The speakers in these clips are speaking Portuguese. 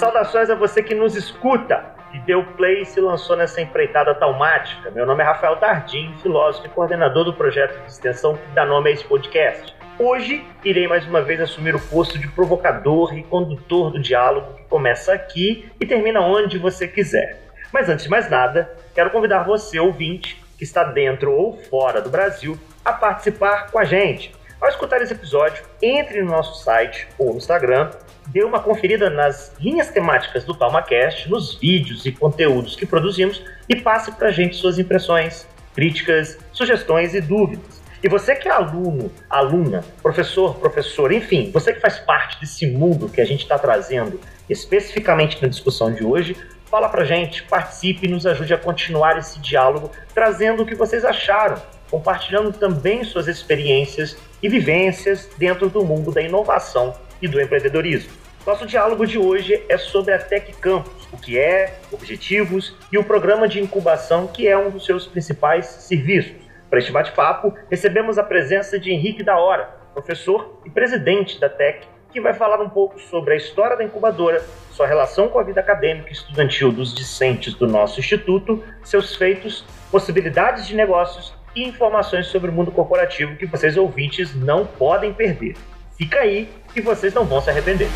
Saudações a você que nos escuta, que deu play e se lançou nessa empreitada taumática. Meu nome é Rafael Tardim, filósofo e coordenador do projeto de extensão que dá nome a esse podcast. Hoje irei mais uma vez assumir o posto de provocador e condutor do diálogo que começa aqui e termina onde você quiser. Mas antes de mais nada, quero convidar você, ouvinte, que está dentro ou fora do Brasil, a participar com a gente. Ao escutar esse episódio, entre no nosso site ou no Instagram, dê uma conferida nas linhas temáticas do PalmaCast, nos vídeos e conteúdos que produzimos e passe para a gente suas impressões, críticas, sugestões e dúvidas. E você que é aluno, aluna, professor, professor, enfim, você que faz parte desse mundo que a gente está trazendo especificamente na discussão de hoje, Fala pra gente, participe e nos ajude a continuar esse diálogo, trazendo o que vocês acharam, compartilhando também suas experiências e vivências dentro do mundo da inovação e do empreendedorismo. Nosso diálogo de hoje é sobre a Tech Campus, o que é, objetivos e o programa de incubação que é um dos seus principais serviços. Para este bate-papo, recebemos a presença de Henrique da Hora, professor e presidente da Tech que vai falar um pouco sobre a história da incubadora, sua relação com a vida acadêmica e estudantil dos discentes do nosso instituto, seus feitos, possibilidades de negócios e informações sobre o mundo corporativo que vocês ouvintes não podem perder. Fica aí que vocês não vão se arrepender.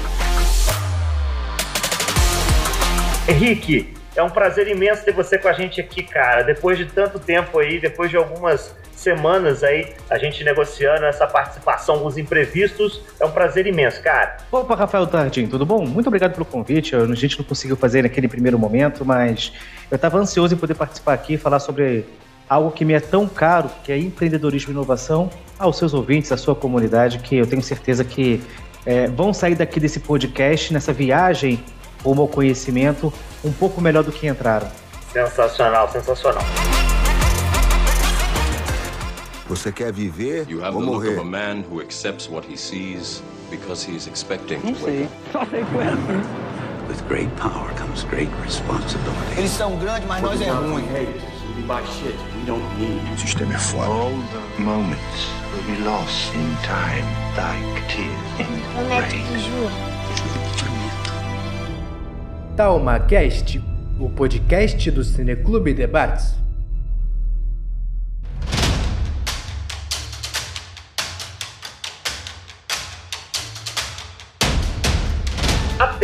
Henrique, é um prazer imenso ter você com a gente aqui, cara. Depois de tanto tempo aí, depois de algumas semanas aí, a gente negociando essa participação, os imprevistos. É um prazer imenso, cara. Opa, Rafael Tardim, tudo bom? Muito obrigado pelo convite. A gente não conseguiu fazer naquele primeiro momento, mas eu estava ansioso em poder participar aqui e falar sobre algo que me é tão caro, que é empreendedorismo e inovação, aos seus ouvintes, à sua comunidade, que eu tenho certeza que é, vão sair daqui desse podcast, nessa viagem rumo ao conhecimento, um pouco melhor do que entraram. Sensacional, sensacional. Você quer viver you have ou the morrer? Look of a man who accepts what he sees because he is expecting to wake up. With great power comes great responsibility. Eles são grandes, mas nós é ruim. O sistema é foda. All the moments will be lost in time, like tears in rain. TalmaCast, o podcast do Cineclube Debates.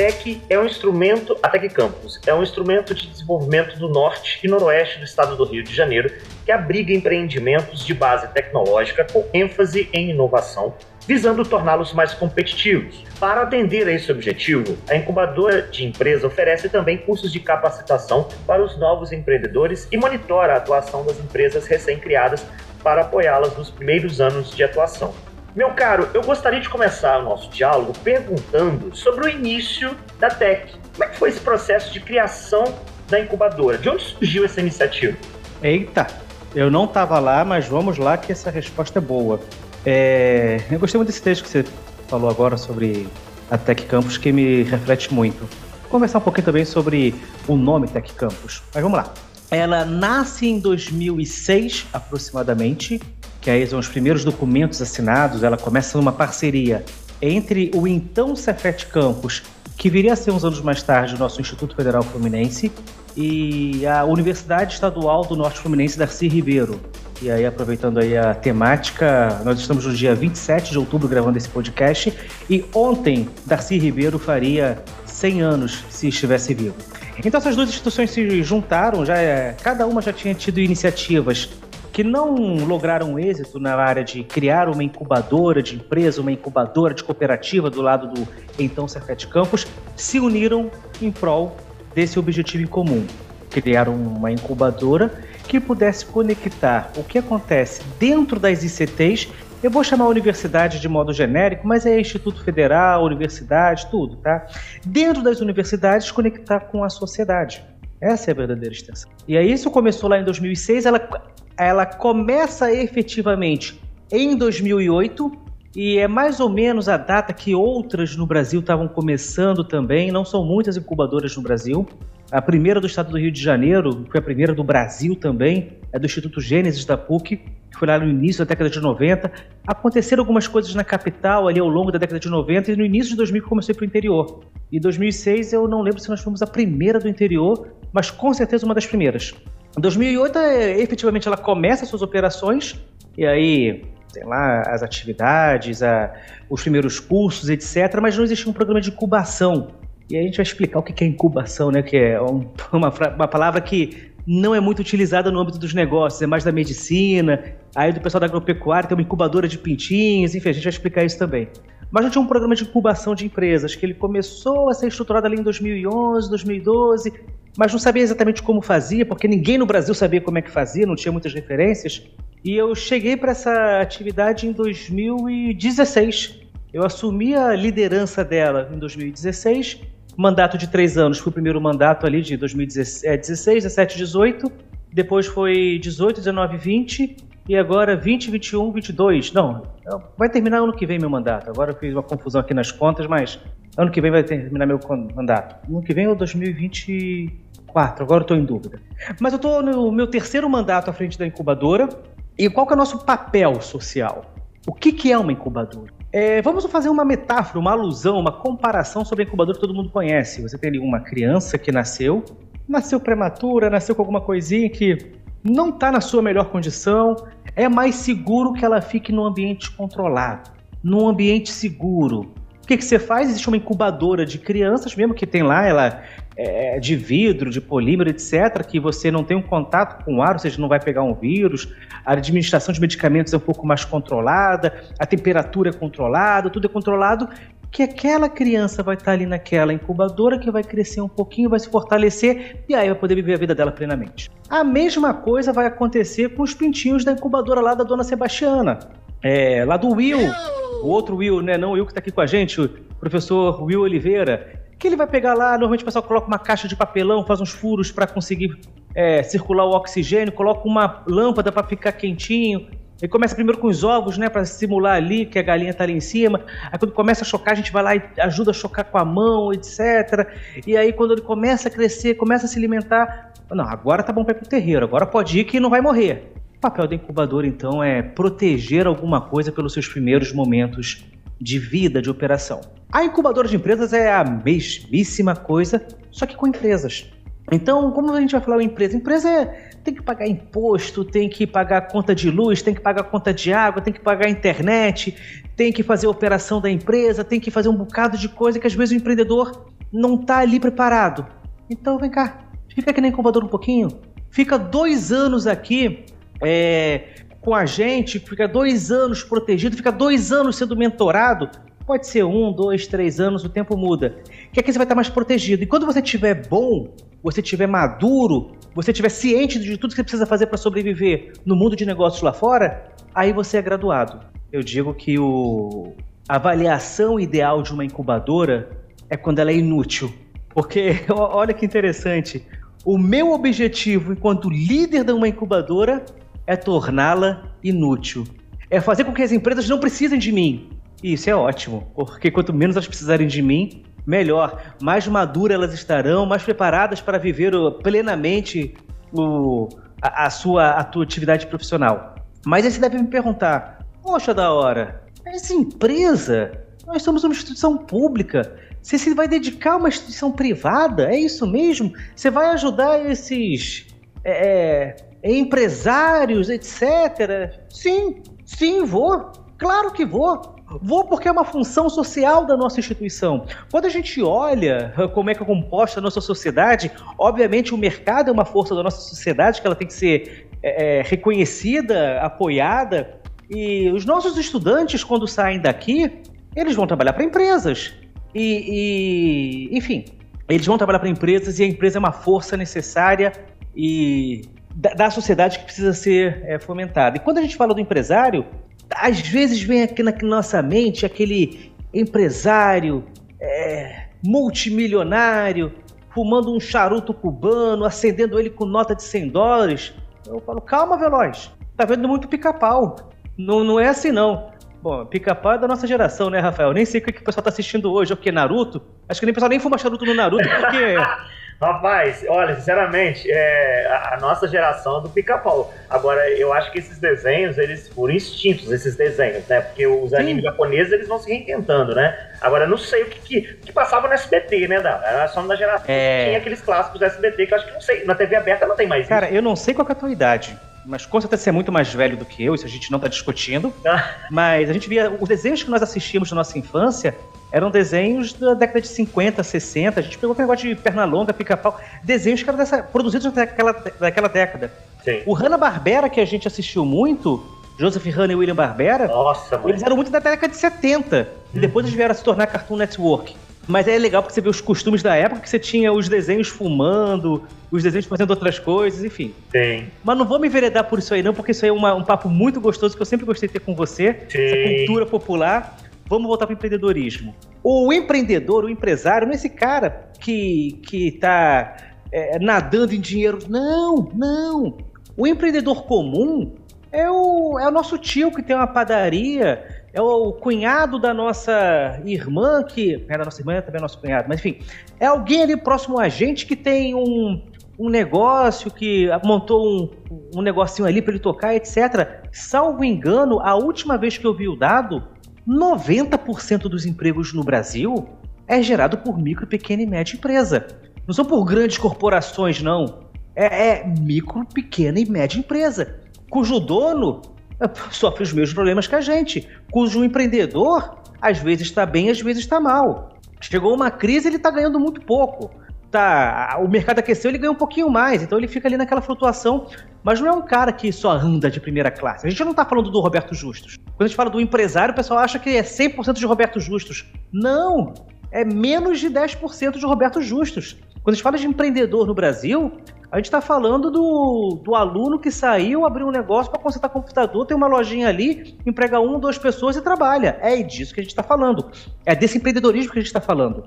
TEC é um instrumento, a Tec Campus, é um instrumento de desenvolvimento do norte e noroeste do estado do Rio de Janeiro, que abriga empreendimentos de base tecnológica com ênfase em inovação, visando torná-los mais competitivos. Para atender a esse objetivo, a incubadora de empresa oferece também cursos de capacitação para os novos empreendedores e monitora a atuação das empresas recém-criadas para apoiá-las nos primeiros anos de atuação. Meu caro, eu gostaria de começar o nosso diálogo perguntando sobre o início da Tech. Como é que foi esse processo de criação da incubadora? De onde surgiu essa iniciativa? Eita, eu não estava lá, mas vamos lá que essa resposta é boa. É, eu gostei muito desse texto que você falou agora sobre a Tech Campus, que me reflete muito. Vou conversar um pouquinho também sobre o nome Tech Campus. Mas vamos lá. Ela nasce em 2006, aproximadamente, que aí são os primeiros documentos assinados, ela começa numa parceria entre o então Cefet Campus, que viria a ser uns anos mais tarde o nosso Instituto Federal Fluminense, e a Universidade Estadual do Norte Fluminense, Darcy Ribeiro. E aí, aproveitando aí a temática, nós estamos no dia 27 de outubro gravando esse podcast, e ontem Darcy Ribeiro faria 100 anos se estivesse vivo. Então essas duas instituições se juntaram, já é, cada uma já tinha tido iniciativas que não lograram êxito na área de criar uma incubadora de empresa, uma incubadora de cooperativa do lado do então Cefet Campus, se uniram em prol desse objetivo em comum. Criaram uma incubadora que pudesse conectar o que acontece dentro das ICTs. Eu vou chamar a universidade de modo genérico, mas é Instituto Federal, universidade, tudo, tá? Dentro das universidades, conectar com a sociedade. Essa é a verdadeira extensão. E aí isso começou lá em 2006, ela ela começa efetivamente em 2008 e é mais ou menos a data que outras no Brasil estavam começando também. Não são muitas incubadoras no Brasil. A primeira do estado do Rio de Janeiro, foi a primeira do Brasil também, é do Instituto Gênesis da PUC. que foi lá no início da década de 90. Aconteceram algumas coisas na capital ali ao longo da década de 90 e no início de 2000 comecei para o interior. E 2006 eu não lembro se nós fomos a primeira do interior, mas com certeza uma das primeiras. Em 2008, é, efetivamente, ela começa suas operações e aí tem lá as atividades, a, os primeiros cursos, etc. Mas não existia um programa de incubação. E aí a gente vai explicar o que é incubação, né? Que é um, uma, uma palavra que não é muito utilizada no âmbito dos negócios, é mais da medicina, aí do pessoal da agropecuária tem uma incubadora de pintinhos, enfim, a gente vai explicar isso também. Mas já tinha um programa de incubação de empresas, que ele começou a ser estruturado ali em 2011, 2012, mas não sabia exatamente como fazia, porque ninguém no Brasil sabia como é que fazia, não tinha muitas referências. E eu cheguei para essa atividade em 2016. Eu assumi a liderança dela em 2016, mandato de três anos. Foi o primeiro mandato ali de 2016, 17, 18. Depois foi 18, 19, 20 e agora 20, 21, 22. Não, vai terminar ano que vem meu mandato. Agora eu fiz uma confusão aqui nas contas, mas ano que vem vai terminar meu mandato. Ano que vem é 2024, agora eu estou em dúvida. Mas eu estou no meu terceiro mandato à frente da incubadora. E qual que é o nosso papel social? O que, que é uma incubadora? É, vamos fazer uma metáfora, uma alusão, uma comparação sobre a incubadora que todo mundo conhece. Você tem ali uma criança que nasceu, nasceu prematura, nasceu com alguma coisinha que não está na sua melhor condição, é mais seguro que ela fique num ambiente controlado, num ambiente seguro. O que, que você faz? Existe uma incubadora de crianças, mesmo que tem lá, ela é de vidro, de polímero, etc., que você não tem um contato com o ar, ou seja, não vai pegar um vírus. A administração de medicamentos é um pouco mais controlada, a temperatura é controlada, tudo é controlado que aquela criança vai estar ali naquela incubadora que vai crescer um pouquinho, vai se fortalecer e aí vai poder viver a vida dela plenamente. A mesma coisa vai acontecer com os pintinhos da incubadora lá da dona Sebastiana, é, lá do Will, o outro Will, né? Não o Will que está aqui com a gente, o professor Will Oliveira. Que ele vai pegar lá, normalmente o pessoal coloca uma caixa de papelão, faz uns furos para conseguir é, circular o oxigênio, coloca uma lâmpada para ficar quentinho, ele começa primeiro com os ovos, né, para simular ali que a galinha tá ali em cima. Aí quando começa a chocar, a gente vai lá e ajuda a chocar com a mão, etc. E aí quando ele começa a crescer, começa a se alimentar, não, agora tá bom para ir pro terreiro, agora pode ir que não vai morrer. O papel da incubadora então é proteger alguma coisa pelos seus primeiros momentos de vida de operação. A incubadora de empresas é a mesmíssima coisa, só que com empresas. Então, como a gente vai falar empresa? Empresa é tem que pagar imposto, tem que pagar conta de luz, tem que pagar conta de água, tem que pagar internet, tem que fazer a operação da empresa, tem que fazer um bocado de coisa que às vezes o empreendedor não está ali preparado. Então vem cá, fica aqui na incubadora um pouquinho, fica dois anos aqui é, com a gente, fica dois anos protegido, fica dois anos sendo mentorado. Pode ser um, dois, três anos, o tempo muda. Que aqui você vai estar mais protegido. E quando você estiver bom, você estiver maduro, você estiver ciente de tudo que você precisa fazer para sobreviver no mundo de negócios lá fora, aí você é graduado. Eu digo que o... a avaliação ideal de uma incubadora é quando ela é inútil. Porque, olha que interessante, o meu objetivo enquanto líder de uma incubadora é torná-la inútil. É fazer com que as empresas não precisem de mim. E isso é ótimo, porque quanto menos elas precisarem de mim, melhor, mais maduras elas estarão, mais preparadas para viver plenamente o, a, a, sua a atividade profissional. Mas aí você deve me perguntar: Poxa, da hora, essa empresa, nós somos uma instituição pública. Você se vai dedicar a uma instituição privada? É isso mesmo? Você vai ajudar esses é, é empresários, etc? Sim, sim, vou. Claro que vou. Vou porque é uma função social da nossa instituição. Quando a gente olha como é que é composta a nossa sociedade, obviamente o mercado é uma força da nossa sociedade que ela tem que ser é reconhecida, apoiada. E os nossos estudantes, quando saem daqui, eles vão trabalhar para empresas. E, e, enfim, eles vão trabalhar para empresas e a empresa é uma força necessária e da, da sociedade que precisa ser é, fomentada. E quando a gente fala do empresário, às vezes vem aqui na nossa mente aquele empresário é, multimilionário fumando um charuto cubano, acendendo ele com nota de 100 dólares. Eu falo, calma, Veloz, tá vendo muito pica-pau. Não, não é assim, não. Bom, pica-pau é da nossa geração, né, Rafael? Nem sei o que o pessoal tá assistindo hoje, é o que, Naruto? Acho que nem o pessoal nem fuma charuto no Naruto, porque Rapaz, olha, sinceramente, é, a, a nossa geração é do pica-pau. Agora, eu acho que esses desenhos, eles foram extintos, esses desenhos, né? Porque os Sim. animes japoneses, eles vão se reinventando, né? Agora, não sei o que, que, que passava no SBT, né, Dan? Era só na geração. É... Tinha aqueles clássicos do SBT que eu acho que não sei. Na TV aberta não tem mais Cara, isso. eu não sei qual é a tua idade mas com certeza você é muito mais velho do que eu, isso a gente não está discutindo. mas a gente via. Os desenhos que nós assistíamos na nossa infância eram desenhos da década de 50, 60. A gente pegou o negócio de perna longa, pica-pau. Desenhos que eram dessa, produzidos daquela, daquela década. Sim. O Hanna-Barbera, que a gente assistiu muito, Joseph Hanna e William Barbera, Nossa, eles eram muito da década de 70. E hum. depois eles vieram a se tornar Cartoon Network. Mas é legal porque você vê os costumes da época, que você tinha os desenhos fumando, os desenhos fazendo outras coisas, enfim. Sim. Mas não vou me enveredar por isso aí não, porque isso aí é uma, um papo muito gostoso que eu sempre gostei de ter com você. Sim. Essa cultura popular. Vamos voltar para o empreendedorismo. O empreendedor, o empresário, não é esse cara que, que tá é, nadando em dinheiro. Não, não. O empreendedor comum é o, é o nosso tio que tem uma padaria é o cunhado da nossa irmã, que. Era nossa irmã, também é nosso cunhado, mas enfim. É alguém ali próximo a gente que tem um, um negócio, que montou um, um negocinho ali para ele tocar, etc. Salvo engano, a última vez que eu vi o dado, 90% dos empregos no Brasil é gerado por micro, pequena e média empresa. Não são por grandes corporações, não. É, é micro, pequena e média empresa, cujo dono sofre os mesmos problemas que a gente, cujo empreendedor às vezes está bem, às vezes está mal. Chegou uma crise, ele está ganhando muito pouco. Tá, o mercado aqueceu, ele ganha um pouquinho mais, então ele fica ali naquela flutuação, mas não é um cara que só anda de primeira classe. A gente não está falando do Roberto Justus. Quando a gente fala do empresário, o pessoal acha que é 100% de Roberto Justus. Não! É menos de 10% de Roberto Justus. Quando a gente fala de empreendedor no Brasil, a gente está falando do, do aluno que saiu, abriu um negócio para consertar computador, tem uma lojinha ali, emprega uma, duas pessoas e trabalha. É disso que a gente está falando. É desse empreendedorismo que a gente está falando.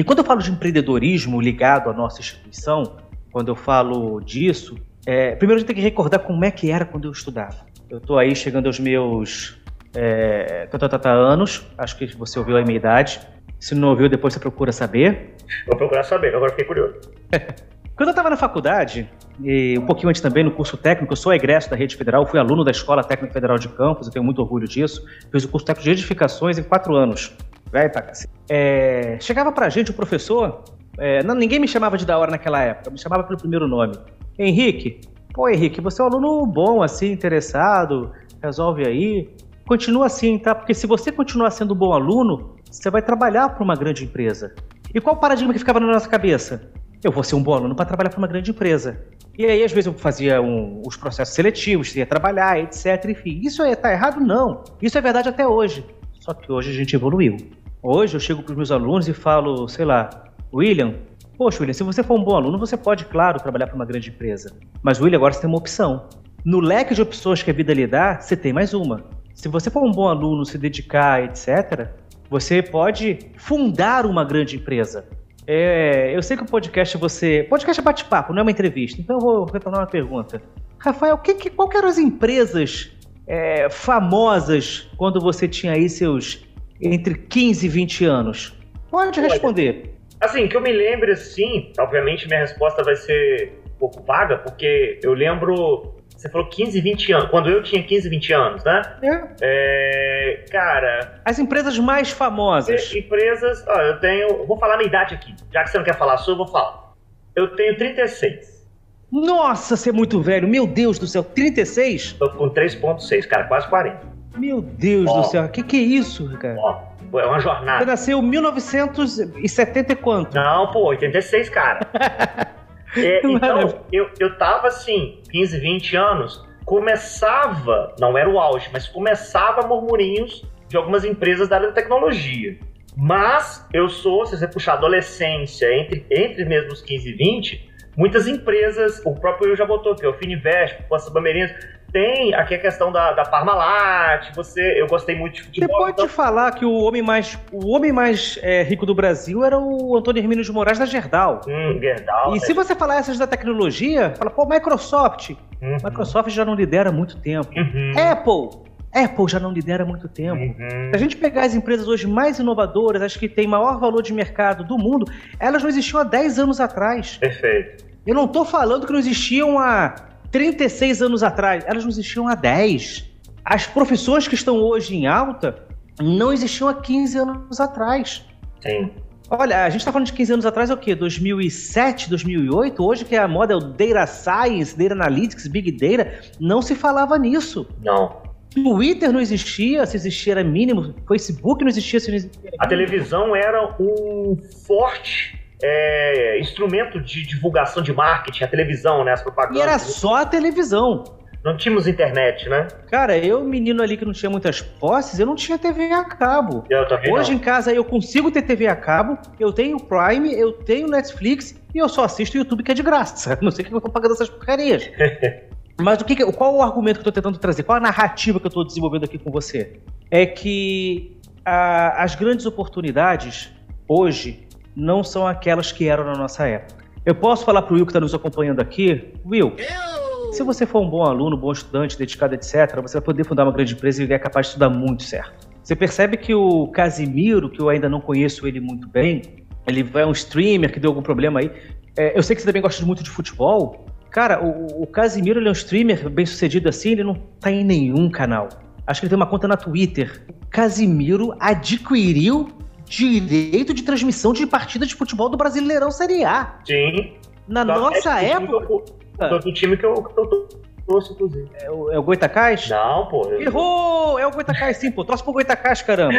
E quando eu falo de empreendedorismo ligado à nossa instituição, quando eu falo disso, é, primeiro a gente tem que recordar como é que era quando eu estudava. Eu estou aí chegando aos meus é, anos, acho que você ouviu a minha idade. Se não ouviu, depois você procura saber. Vou procurar saber, agora fiquei curioso. Quando eu estava na faculdade, e um pouquinho antes também no curso técnico, eu sou egresso da Rede Federal, fui aluno da Escola Técnica Federal de Campos, eu tenho muito orgulho disso. Fiz o curso técnico de edificações em quatro anos. Vai pra cacete. É, chegava pra gente o professor, é, não, ninguém me chamava de da hora naquela época, me chamava pelo primeiro nome. Henrique, pô Henrique, você é um aluno bom, assim, interessado, resolve aí. Continua assim, tá? Porque se você continuar sendo um bom aluno, você vai trabalhar para uma grande empresa. E qual paradigma que ficava na nossa cabeça? eu vou ser um bom aluno para trabalhar para uma grande empresa. E aí, às vezes, eu fazia um, os processos seletivos, ia trabalhar, etc. Enfim, isso está errado? Não. Isso é verdade até hoje. Só que hoje a gente evoluiu. Hoje eu chego para os meus alunos e falo, sei lá, William, poxa, William, se você for um bom aluno, você pode, claro, trabalhar para uma grande empresa. Mas, William, agora você tem uma opção. No leque de opções que a vida lhe dá, você tem mais uma. Se você for um bom aluno, se dedicar, etc., você pode fundar uma grande empresa. É, eu sei que o podcast você. Podcast é bate-papo, não é uma entrevista. Então eu vou retornar uma pergunta. Rafael, que, que, qual eram as empresas é, famosas quando você tinha aí seus entre 15 e 20 anos? Pode responder. Assim, que eu me lembre, sim, obviamente minha resposta vai ser um pouco vaga, porque eu lembro você falou 15, 20 anos. Quando eu tinha 15, 20 anos, né? É. é cara. As empresas mais famosas. Empresas. Ó, eu tenho. Vou falar minha idade aqui. Já que você não quer falar a sua, eu vou falar. Eu tenho 36. Nossa, você é muito velho. Meu Deus do céu. 36? Tô com 3,6, cara. Quase 40. Meu Deus ó, do céu. O que, que é isso, cara? Ó, é uma jornada. Você nasceu em 1970 e quanto? Não, pô, 86, cara. É, então, eu, eu tava assim, 15, 20 anos, começava, não era o auge, mas começava murmurinhos de algumas empresas da área da tecnologia. Mas eu sou, se você puxar adolescência, entre, entre mesmo os 15 e 20, muitas empresas, o próprio eu já botou aqui, o Fininvest, o Bameirinhos, tem aqui a questão da, da Parmalat, você, eu gostei muito de futebol. Você pode então... falar que o homem mais, o homem mais é, rico do Brasil era o Antônio Hermínio de Moraes da Gerdau. Hum, Gerdau. E né? se você falar essas da tecnologia, fala, pô, Microsoft. Uhum. Microsoft já não lidera há muito tempo. Uhum. Apple. Apple já não lidera há muito tempo. Uhum. Se a gente pegar as empresas hoje mais inovadoras, as que têm maior valor de mercado do mundo, elas não existiam há 10 anos atrás. Perfeito. Eu não estou falando que não existiam há 36 anos atrás, elas não existiam há 10. As profissões que estão hoje em alta não existiam há 15 anos atrás. Sim. Olha, a gente está falando de 15 anos atrás, é o quê? 2007, 2008? Hoje que a moda é o Data Science, Data Analytics, Big Data, não se falava nisso. Não. Twitter não existia, se existia era mínimo. Facebook não existia, se não existia. A televisão era um forte é, instrumento de divulgação de marketing, a televisão, né? As propagandas. E era só a televisão. Não tínhamos internet, né? Cara, eu, menino ali que não tinha muitas posses, eu não tinha TV a cabo. Eu também Hoje não. em casa eu consigo ter TV a cabo, eu tenho Prime, eu tenho Netflix e eu só assisto o YouTube que é de graça. Não sei o que eu tô pagando essas porcarias. Mas o que, qual o argumento que eu tô tentando trazer? Qual a narrativa que eu tô desenvolvendo aqui com você? É que a, as grandes oportunidades hoje não são aquelas que eram na nossa época. Eu posso falar pro Will que está nos acompanhando aqui, Will, eu... se você for um bom aluno, bom estudante, dedicado, etc., você vai poder fundar uma grande empresa e é capaz de estudar muito certo. Você percebe que o Casimiro, que eu ainda não conheço ele muito bem, ele é um streamer que deu algum problema aí. É, eu sei que você também gosta muito de futebol. Cara, o, o Casimiro ele é um streamer bem sucedido assim, ele não tá em nenhum canal. Acho que ele tem uma conta na Twitter. Casimiro adquiriu direito de transmissão de partida de futebol do Brasileirão Série A. Sim. Na nossa época. Do, do time que eu, que eu torço, inclusive. É o, é o Goitacás? Não, pô. Eu... Errou! É o Goitacás, sim, pô. Torce pro Goitacás, caramba.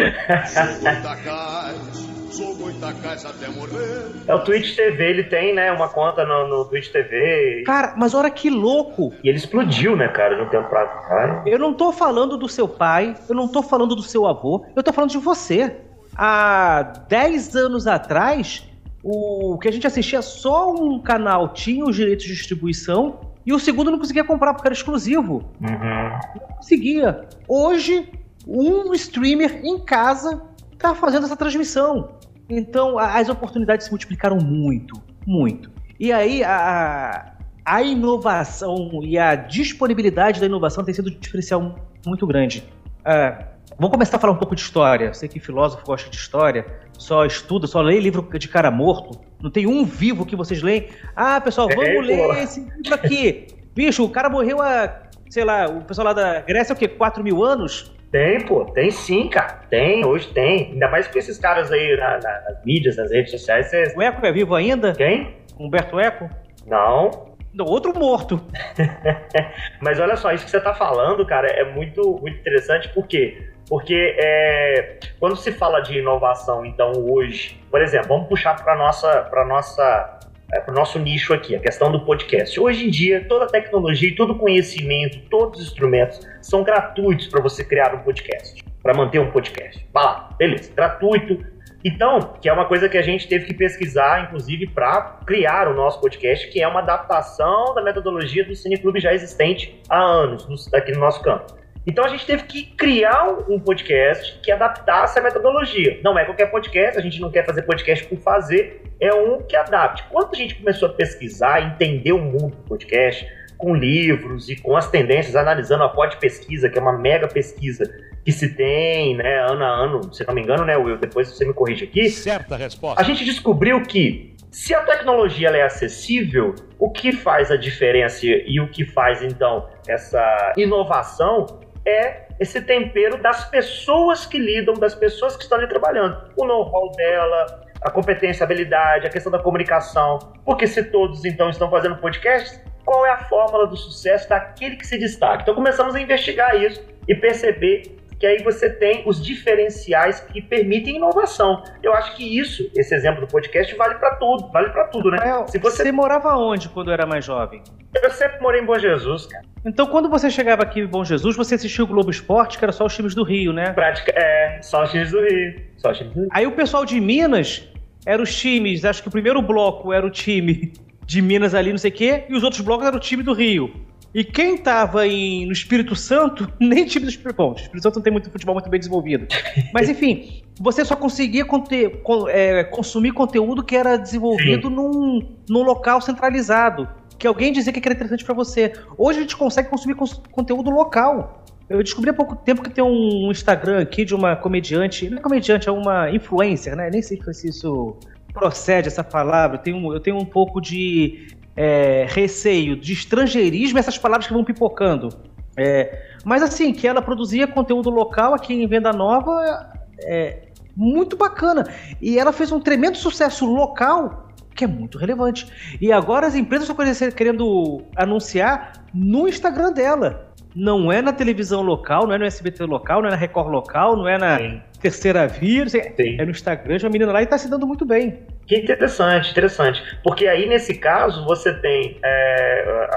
sou Goitacás até morrer. É o Twitch TV, ele tem, né, uma conta no, no Twitch TV. Cara, mas olha que louco. E ele explodiu, né, cara, no tempo pra trás. Eu não tô falando do seu pai, eu não tô falando do seu avô, eu tô falando de você há 10 anos atrás, o que a gente assistia só um canal tinha os direitos de distribuição e o segundo não conseguia comprar porque era exclusivo. Uhum. Não conseguia. Hoje, um streamer em casa está fazendo essa transmissão. Então, as oportunidades se multiplicaram muito, muito. E aí, a, a inovação e a disponibilidade da inovação tem sido um diferencial muito grande. Uh, Vamos começar a falar um pouco de história. sei que filósofo gosta de história, só estuda, só lê livro de cara morto. Não tem um vivo que vocês leem. Ah, pessoal, vamos é, ler pô. esse livro aqui. Bicho, o cara morreu há, sei lá, o pessoal lá da Grécia, é o quê? 4 mil anos? Tem, pô, tem sim, cara. Tem, hoje tem. Ainda mais com esses caras aí na, na, nas mídias, nas redes sociais. Cês... O Eco é vivo ainda? Quem? Humberto Eco? Não. Outro morto. Mas olha só, isso que você está falando, cara, é muito, muito interessante, porque porque é, quando se fala de inovação, então hoje, por exemplo, vamos puxar para nossa para nossa é, para o nosso nicho aqui, a questão do podcast. Hoje em dia, toda tecnologia, todo conhecimento, todos os instrumentos são gratuitos para você criar um podcast, para manter um podcast. Vai lá, beleza, gratuito. Então, que é uma coisa que a gente teve que pesquisar, inclusive, para criar o nosso podcast, que é uma adaptação da metodologia do Cineclube já existente há anos no, aqui no nosso campo. Então a gente teve que criar um podcast que adaptasse a metodologia. Não é qualquer podcast, a gente não quer fazer podcast por fazer, é um que adapte. Quando a gente começou a pesquisar, entender o mundo do podcast, com livros e com as tendências, analisando a pod pesquisa, que é uma mega pesquisa que se tem, né, ano a ano, se não me engano, né, Will, depois você me corrige aqui. Certa resposta. A gente descobriu que se a tecnologia é acessível, o que faz a diferença e o que faz então essa inovação é esse tempero das pessoas que lidam, das pessoas que estão ali trabalhando. O know-how dela, a competência, a habilidade, a questão da comunicação. Porque se todos então estão fazendo podcast, qual é a fórmula do sucesso daquele que se destaca? Então começamos a investigar isso e perceber que aí você tem os diferenciais que permitem inovação. Eu acho que isso, esse exemplo do podcast, vale para tudo, vale para tudo, né? Se você... você morava onde quando era mais jovem? Eu sempre morei em Bom Jesus, cara. Então, quando você chegava aqui em Bom Jesus, você assistia o Globo Esporte, que era só os times do Rio, né? Prática, é, só os times do Rio. Só os times do Rio. Aí o pessoal de Minas eram os times, acho que o primeiro bloco era o time de Minas ali, não sei o quê, e os outros blocos eram o time do Rio. E quem tava em, no Espírito Santo, nem time do Espírito Bom, o Espírito Santo não tem muito futebol muito bem desenvolvido. Mas enfim, você só conseguia conter, con, é, consumir conteúdo que era desenvolvido num, num local centralizado. Que alguém dizia que era interessante para você. Hoje a gente consegue consumir cons conteúdo local. Eu descobri há pouco tempo que tem um Instagram aqui de uma comediante, não é comediante, é uma influencer, né? Nem sei se isso procede essa palavra. Eu tenho, eu tenho um pouco de é, receio de estrangeirismo, essas palavras que vão pipocando. É, mas assim, que ela produzia conteúdo local aqui em Venda Nova, é, muito bacana. E ela fez um tremendo sucesso local que é muito relevante. E agora as empresas estão querendo anunciar no Instagram dela. Não é na televisão local, não é no SBT local, não é na Record local, não é na Sim. Terceira Via, é no Instagram de uma menina lá e está se dando muito bem. Que interessante, interessante. Porque aí, nesse caso, você tem é,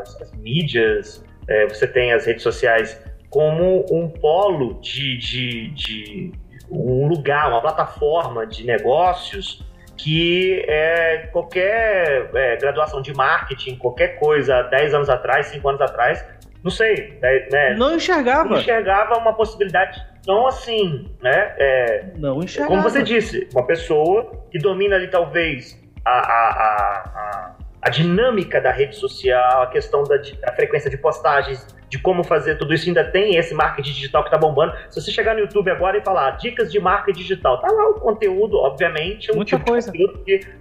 as, as, mídias, é, você tem as redes sociais como um polo de, de, de um lugar, uma plataforma de negócios que é, qualquer é, graduação de marketing, qualquer coisa, 10 anos atrás, 5 anos atrás, não sei, né? né não enxergava. Não enxergava uma possibilidade tão assim, né? É, não enxergava. Como você disse, uma pessoa que domina ali talvez a, a, a, a dinâmica da rede social, a questão da a frequência de postagens, de como fazer tudo isso, ainda tem esse marketing digital que tá bombando. Se você chegar no YouTube agora e falar dicas de marketing digital, tá lá o conteúdo, obviamente, um Muita tipo coisa.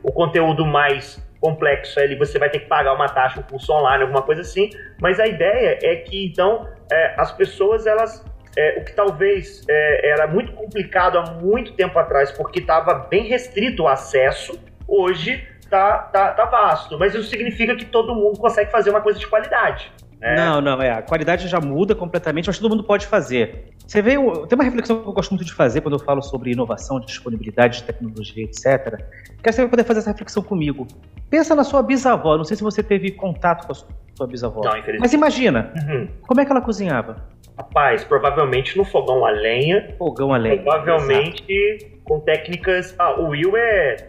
o conteúdo mais complexo ali, você vai ter que pagar uma taxa, um curso online, alguma coisa assim. Mas a ideia é que então é, as pessoas elas é, o que talvez é, era muito complicado há muito tempo atrás, porque estava bem restrito o acesso, hoje tá, tá, tá vasto. Mas isso significa que todo mundo consegue fazer uma coisa de qualidade. É. Não, não, é. A qualidade já muda completamente, mas todo mundo pode fazer. Você vê, tem uma reflexão que eu gosto muito de fazer quando eu falo sobre inovação, disponibilidade de tecnologia, etc. Que você vai poder fazer essa reflexão comigo. Pensa na sua bisavó, não sei se você teve contato com a sua bisavó. Não, Mas imagina, uhum. como é que ela cozinhava? Rapaz, provavelmente no fogão a lenha. Fogão a lenha. Provavelmente exato. com técnicas. Ah, o Will é, é,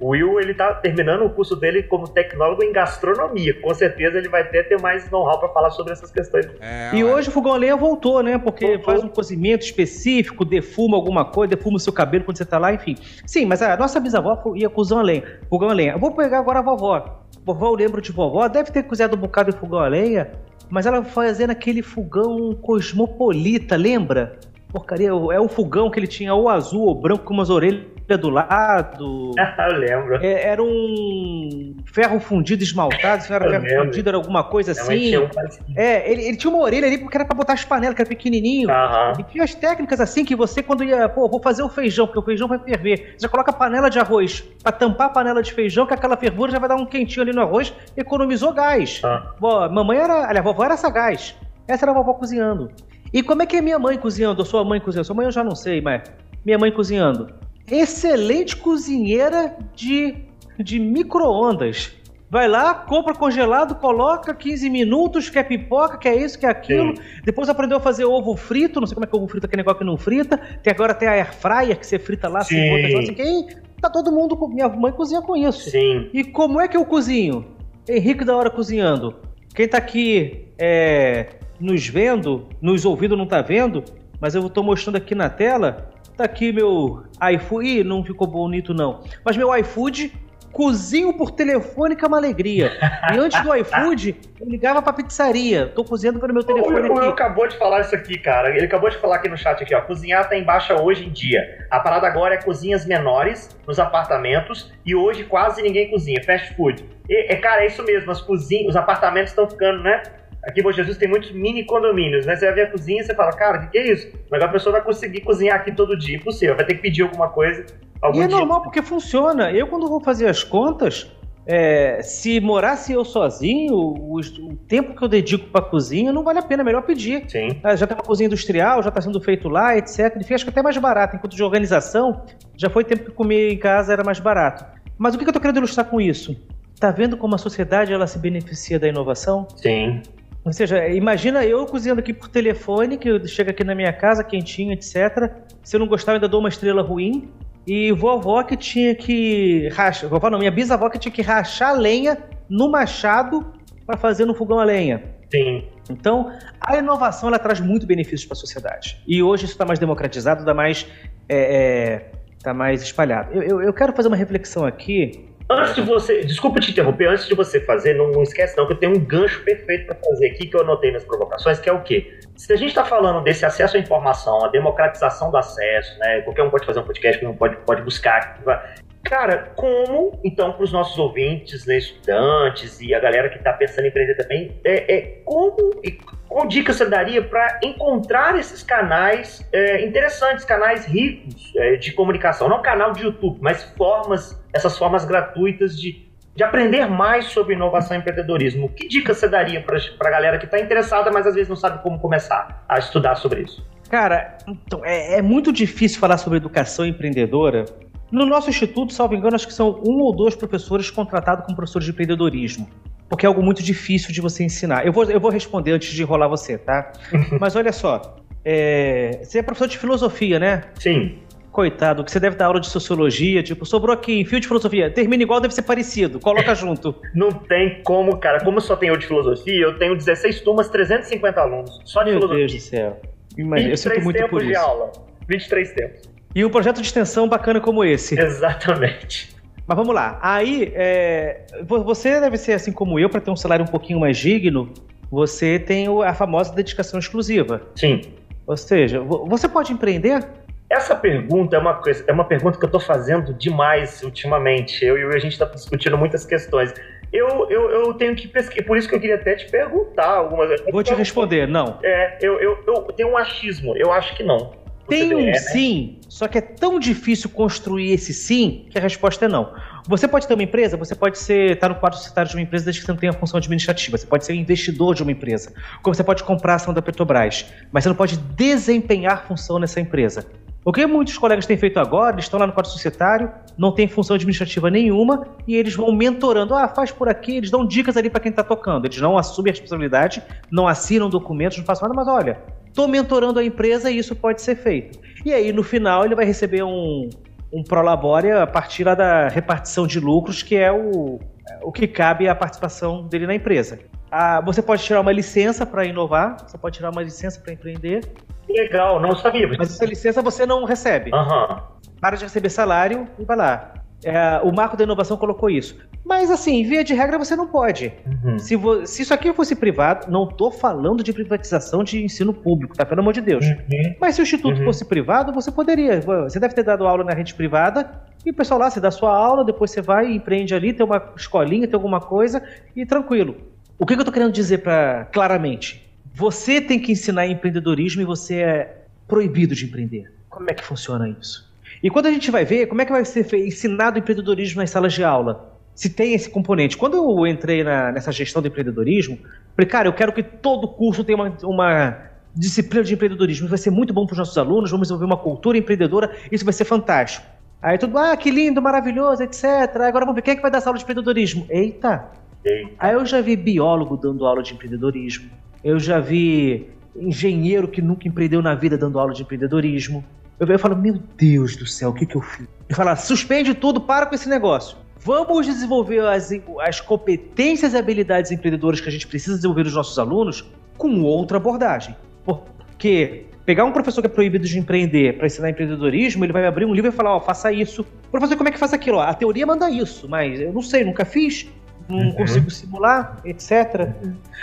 O Will ele tá terminando o curso dele como tecnólogo em gastronomia. Com certeza ele vai até ter mais know-how para falar sobre essas questões. É, e hoje o fogão a lenha voltou, né? Porque voltou. faz um cozimento específico, defuma alguma coisa, defuma o seu cabelo quando você tá lá, enfim. Sim, mas a nossa bisavó ia cozão a lenha. Fogão a lenha. Eu vou pegar agora a vovó. Vovó, eu lembro de vovó, deve ter cozinhado um bocado de fogão a lenha mas ela fazendo aquele fogão cosmopolita, lembra? Porcaria, é o fogão que ele tinha ou azul ou branco com umas orelhas do lado. Eu lembro. É, era um ferro fundido esmaltado, se não era eu ferro lembro. fundido, era alguma coisa assim. Um é, ele, ele, tinha uma orelha ali porque era pra botar as panelas, que era pequenininho. Uhum. E tinha as técnicas assim que você, quando ia, pô, vou fazer o feijão, porque o feijão vai ferver. Você já coloca a panela de arroz pra tampar a panela de feijão, que aquela fervura já vai dar um quentinho ali no arroz, economizou gás. Uhum. mamãe era, aliás, a vovó era sagaz. Essa era a vovó cozinhando. E como é que é minha mãe cozinhando, ou sua mãe cozinhando? Sua mãe eu já não sei, mas minha mãe cozinhando excelente cozinheira de, de micro-ondas. Vai lá, compra congelado, coloca 15 minutos, quer pipoca, quer isso, quer aquilo. Sim. Depois aprendeu a fazer ovo frito, não sei como é que é ovo frito, aquele negócio que não frita. Tem agora tem a air fryer que você frita lá, Sim. assim, assim, tá todo mundo, minha mãe cozinha com isso. Sim. E como é que eu cozinho? Henrique da hora cozinhando. Quem tá aqui é, nos vendo, nos ouvindo não tá vendo, mas eu tô mostrando aqui na tela Tá aqui meu iFood. Ih, não ficou bonito não. Mas meu iFood, cozinho por telefone que é uma alegria. E antes do iFood, eu ligava pra pizzaria. Tô cozinhando pelo meu telefone o, aqui. O acabou de falar isso aqui, cara. Ele acabou de falar aqui no chat aqui, ó. Cozinhar tá em baixa hoje em dia. A parada agora é cozinhas menores nos apartamentos e hoje quase ninguém cozinha. Fast food. E, é, cara, é isso mesmo. As cozinhas, os apartamentos estão ficando, né? Aqui em Bom Jesus tem muitos mini condomínios, né? Você vai ver a cozinha e você fala, cara, o que, que, é isso? Mas a pessoa vai conseguir cozinhar aqui todo dia. Impossível, vai ter que pedir alguma coisa. Algum e é dia. normal porque funciona. Eu, quando vou fazer as contas, é, se morasse eu sozinho, o, o, tempo que eu dedico para cozinha não vale a pena, é melhor pedir. Sim. É, já tem uma cozinha industrial, já está sendo feito lá, etc. Enfim, acho que até mais barato. Enquanto de organização, já foi tempo que comer em casa era mais barato. Mas o que eu estou querendo ilustrar com isso? Tá vendo como a sociedade ela se beneficia da inovação? Sim. Ou seja, imagina eu cozinhando aqui por telefone, que chega aqui na minha casa quentinho, etc. Se eu não gostar, eu ainda dou uma estrela ruim. E vovó que tinha que rachar. Vovó não, minha bisavó que tinha que rachar lenha no machado para fazer no fogão a lenha. Sim. Então, a inovação ela traz muito benefícios para a sociedade. E hoje isso está mais democratizado, está mais, é, é, tá mais espalhado. Eu, eu, eu, quero fazer uma reflexão aqui Antes de você, desculpa te interromper, antes de você fazer, não, não esquece não que eu tenho um gancho perfeito para fazer aqui que eu anotei nas provocações, que é o quê? Se a gente está falando desse acesso à informação, a democratização do acesso, né? Qualquer um pode fazer um podcast, qualquer um pode, pode buscar. Cara, como, então, para os nossos ouvintes, né, estudantes e a galera que está pensando em empreender também, é, é como e qual dica você daria para encontrar esses canais é, interessantes, canais ricos é, de comunicação? Não canal de YouTube, mas formas, essas formas gratuitas de, de aprender mais sobre inovação e empreendedorismo. Que dica você daria para a galera que está interessada, mas às vezes não sabe como começar a estudar sobre isso? Cara, então, é, é muito difícil falar sobre educação empreendedora no nosso instituto, salvo engano, acho que são um ou dois professores contratados como professores de empreendedorismo. Porque é algo muito difícil de você ensinar. Eu vou, eu vou responder antes de enrolar você, tá? Mas olha só. É, você é professor de filosofia, né? Sim. Coitado, que você deve dar aula de sociologia, tipo, sobrou aqui, fio de filosofia, termina igual, deve ser parecido, coloca junto. Não tem como, cara. Como só tem eu de filosofia, eu tenho 16 turmas, 350 alunos, só de Meu filosofia. Deus do céu. Imagina, eu sinto muito por de isso. aula. 23 tempos. E um projeto de extensão bacana como esse. Exatamente. Mas vamos lá. Aí, é, você deve ser assim como eu, para ter um salário um pouquinho mais digno, você tem a famosa dedicação exclusiva. Sim. Ou seja, você pode empreender? Essa pergunta é uma, coisa, é uma pergunta que eu estou fazendo demais ultimamente. Eu e a gente está discutindo muitas questões. Eu, eu, eu tenho que pesquisar, por isso que eu queria até te perguntar algumas Vou te responder, não. É, eu, eu, eu tenho um achismo, eu acho que não. Tem um né? sim, só que é tão difícil construir esse sim que a resposta é não. Você pode ter uma empresa, você pode ser estar tá no quadro societário de uma empresa desde que você não tenha função administrativa. Você pode ser investidor de uma empresa. Como você pode comprar ação da Petrobras, mas você não pode desempenhar função nessa empresa. O que muitos colegas têm feito agora, eles estão lá no quadro societário, não tem função administrativa nenhuma e eles vão mentorando. Ah, faz por aqui, eles dão dicas ali para quem está tocando. Eles não assumem a responsabilidade, não assinam documentos, não fazem nada, mas olha, estou mentorando a empresa e isso pode ser feito. E aí, no final, ele vai receber um, um prolabore a partir da repartição de lucros, que é o, o que cabe à participação dele na empresa. Ah, você pode tirar uma licença para inovar, você pode tirar uma licença para empreender. Legal, não sabia. Mas essa licença você não recebe. Uhum. Para de receber salário e vai lá. É, o marco da inovação colocou isso. Mas, assim, via de regra, você não pode. Uhum. Se, vo, se, isso aqui fosse privado, não estou falando de privatização de ensino público, tá? Pelo amor de Deus. Uhum. Mas se o instituto uhum. fosse privado, você poderia. Você deve ter dado aula na rede privada, e o pessoal lá, você dá sua aula, depois você vai e empreende ali, tem uma escolinha, tem alguma coisa, e tranquilo. O que, que eu estou querendo dizer para claramente? Você tem que ensinar empreendedorismo e você é proibido de empreender. Como é que funciona isso? E quando a gente vai ver como é que vai ser ensinado empreendedorismo nas salas de aula, se tem esse componente. Quando eu entrei na, nessa gestão do empreendedorismo, falei, cara, eu quero que todo curso tenha uma, uma disciplina de empreendedorismo. Isso vai ser muito bom para os nossos alunos, vamos desenvolver uma cultura empreendedora, isso vai ser fantástico. Aí tudo, ah, que lindo, maravilhoso, etc. Agora vamos ver quem é que vai dar essa aula de empreendedorismo. Eita! Eita. Aí eu já vi biólogo dando aula de empreendedorismo. Eu já vi engenheiro que nunca empreendeu na vida dando aula de empreendedorismo. Eu, eu falo, meu Deus do céu, o que, que eu fiz? Ele fala, suspende tudo, para com esse negócio. Vamos desenvolver as, as competências e habilidades empreendedoras que a gente precisa desenvolver nos nossos alunos com outra abordagem. Porque pegar um professor que é proibido de empreender para ensinar empreendedorismo, ele vai abrir um livro e falar, ó, oh, faça isso. Professor, como é que faz aquilo? a teoria manda isso, mas eu não sei, nunca fiz, não uhum. consigo simular, etc.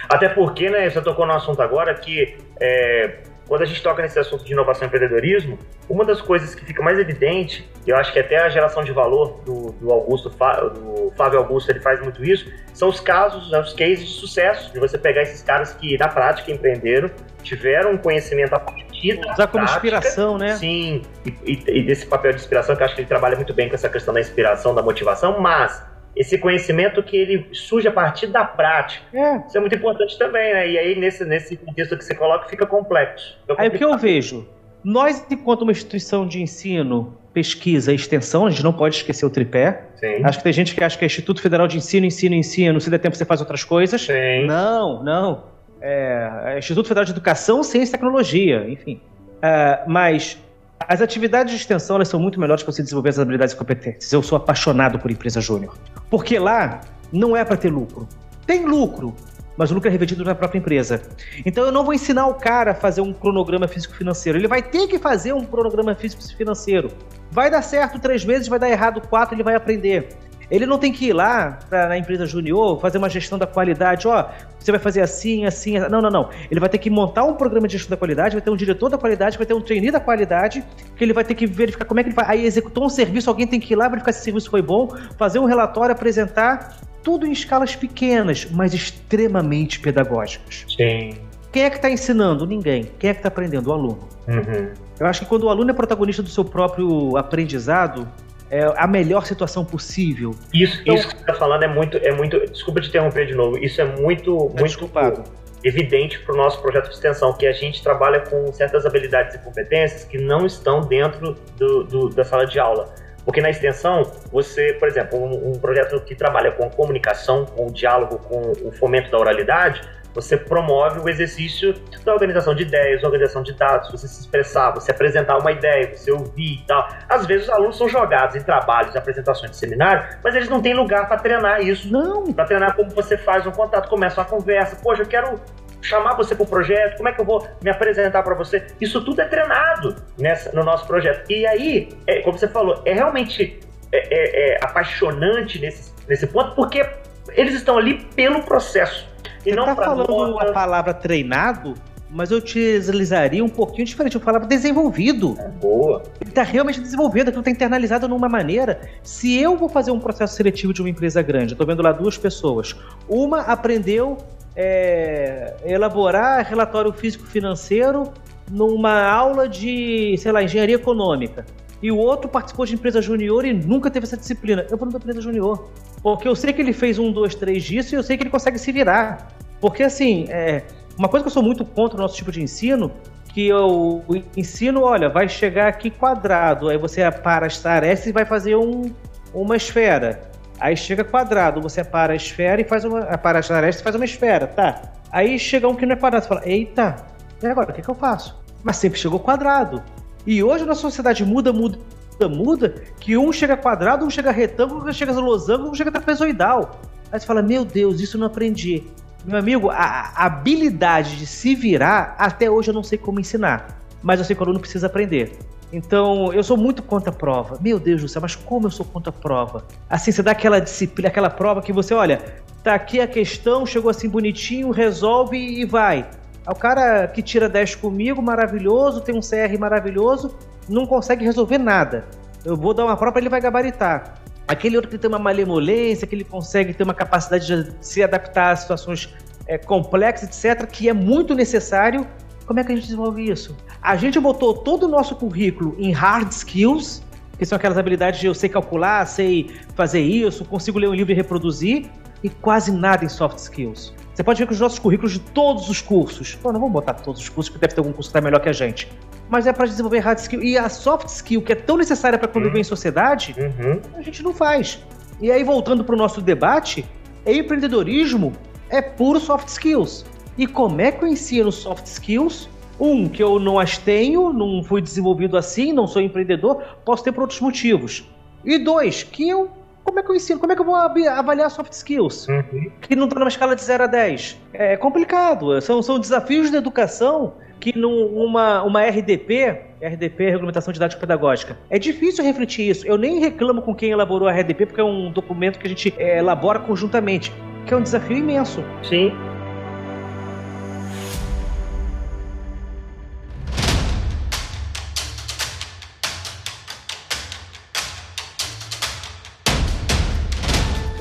Até porque, né, você tocou no assunto agora que é, quando a gente toca nesse assunto de inovação e empreendedorismo, uma das coisas que fica mais evidente, eu acho que até a geração de valor do, do Augusto, do Flávio Augusto, ele faz muito isso, são os casos, né, os cases de sucesso, de você pegar esses caras que na prática empreenderam, tiveram um conhecimento a partir da Usar como inspiração, né? Sim, e, e, e desse papel de inspiração, que eu acho que ele trabalha muito bem com essa questão da inspiração, da motivação, mas esse conhecimento que ele surge a partir da prática. É. Isso é muito importante também, né? E aí, nesse, nesse contexto que você coloca, fica complexo. Fica aí o que eu vejo? Nós, enquanto uma instituição de ensino, pesquisa e extensão, a gente não pode esquecer o tripé. Sim. Acho que tem gente que acha que é Instituto Federal de Ensino, Ensino, Ensino, se der tempo você faz outras coisas. Sim. Não, não. É, é Instituto Federal de Educação, Ciência e Tecnologia, enfim. É, mas as atividades de extensão elas são muito melhores para você desenvolver as habilidades e competências. Eu sou apaixonado por empresa júnior. Porque lá não é para ter lucro. Tem lucro, mas o lucro é revertido na própria empresa. Então eu não vou ensinar o cara a fazer um cronograma físico-financeiro. Ele vai ter que fazer um cronograma físico-financeiro. Vai dar certo três meses, vai dar errado quatro, ele vai aprender. Ele não tem que ir lá pra, na empresa junior fazer uma gestão da qualidade, ó, você vai fazer assim, assim, assim. Não, não, não. Ele vai ter que montar um programa de gestão da qualidade, vai ter um diretor da qualidade, vai ter um trainee da qualidade, que ele vai ter que verificar como é que ele vai. Aí executou um serviço, alguém tem que ir lá verificar se o serviço foi bom, fazer um relatório, apresentar. Tudo em escalas pequenas, mas extremamente pedagógicas. Sim. Quem é que está ensinando? Ninguém. Quem é que está aprendendo? O aluno. Uhum. Eu acho que quando o aluno é protagonista do seu próprio aprendizado, é a melhor situação possível. Isso, então, isso que você está falando é muito, é muito. Desculpa te interromper de novo. Isso é muito, tá muito evidente para o nosso projeto de extensão, que a gente trabalha com certas habilidades e competências que não estão dentro do, do, da sala de aula. Porque na extensão, você, por exemplo, um, um projeto que trabalha com comunicação, com o diálogo, com o fomento da oralidade, você promove o exercício da organização de ideias, organização de dados, você se expressar, você apresentar uma ideia, você ouvir e tal. Às vezes os alunos são jogados em trabalhos, apresentações de seminário, mas eles não têm lugar para treinar isso. Não. Para treinar como você faz um contato, começa uma conversa. Poxa, eu quero chamar você para o projeto, como é que eu vou me apresentar para você? Isso tudo é treinado nessa, no nosso projeto. E aí, é, como você falou, é realmente é, é, é apaixonante nesse, nesse ponto, porque eles estão ali pelo processo. Você não tá falando a palavra treinado, mas eu utilizaria um pouquinho diferente. Eu falava desenvolvido. É boa. Ele está realmente desenvolvido, aquilo está internalizado numa maneira. Se eu vou fazer um processo seletivo de uma empresa grande, eu estou vendo lá duas pessoas. Uma aprendeu é, elaborar relatório físico-financeiro numa aula de, sei lá, engenharia econômica. E o outro participou de empresa junior e nunca teve essa disciplina. Eu vou da empresa junior. Porque eu sei que ele fez um, dois, três disso e eu sei que ele consegue se virar. Porque, assim, é, uma coisa que eu sou muito contra o nosso tipo de ensino, que eu ensino, olha, vai chegar aqui quadrado, aí você para as arestas e vai fazer um, uma esfera. Aí chega quadrado, você para a esfera e faz uma. Para as arestas e faz uma esfera, tá? Aí chega um que não é quadrado, você fala, eita, e agora, o que, que eu faço? Mas sempre chegou quadrado. E hoje na sociedade muda, muda, muda, que um chega quadrado, um chega retângulo, um chega losango, um chega trapezoidal. Aí você fala, meu Deus, isso eu não aprendi. Meu amigo, a, a habilidade de se virar, até hoje eu não sei como ensinar. Mas eu sei que o aluno precisa aprender. Então, eu sou muito contra a prova. Meu Deus do céu, mas como eu sou contra a prova? Assim, você dá aquela disciplina, aquela prova que você, olha, tá aqui a questão, chegou assim bonitinho, resolve e vai. O cara que tira 10 comigo, maravilhoso, tem um CR maravilhoso, não consegue resolver nada. Eu vou dar uma prova, ele vai gabaritar. Aquele outro que tem uma malemolência, que ele consegue ter uma capacidade de se adaptar a situações é, complexas, etc., que é muito necessário. Como é que a gente desenvolve isso? A gente botou todo o nosso currículo em hard skills, que são aquelas habilidades de eu sei calcular, sei fazer isso, consigo ler um livro e reproduzir, e quase nada em soft skills. Você pode ver que os nossos currículos de todos os cursos, não vamos botar todos os cursos, porque deve ter algum curso que está melhor que a gente, mas é para desenvolver hard skill. E a soft skill, que é tão necessária para conviver uhum. em sociedade, uhum. a gente não faz. E aí, voltando para o nosso debate, empreendedorismo é puro soft skills. E como é que eu ensino soft skills? Um, que eu não as tenho, não fui desenvolvido assim, não sou empreendedor, posso ter por outros motivos. E dois, que eu como é que eu ensino? Como é que eu vou avaliar soft skills? Uhum. Que não está numa escala de 0 a 10. É complicado. São, são desafios da educação que numa uma RDP, RDP é Regulamentação Didática Pedagógica, é difícil refletir isso. Eu nem reclamo com quem elaborou a RDP, porque é um documento que a gente é, elabora conjuntamente, que é um desafio imenso. Sim.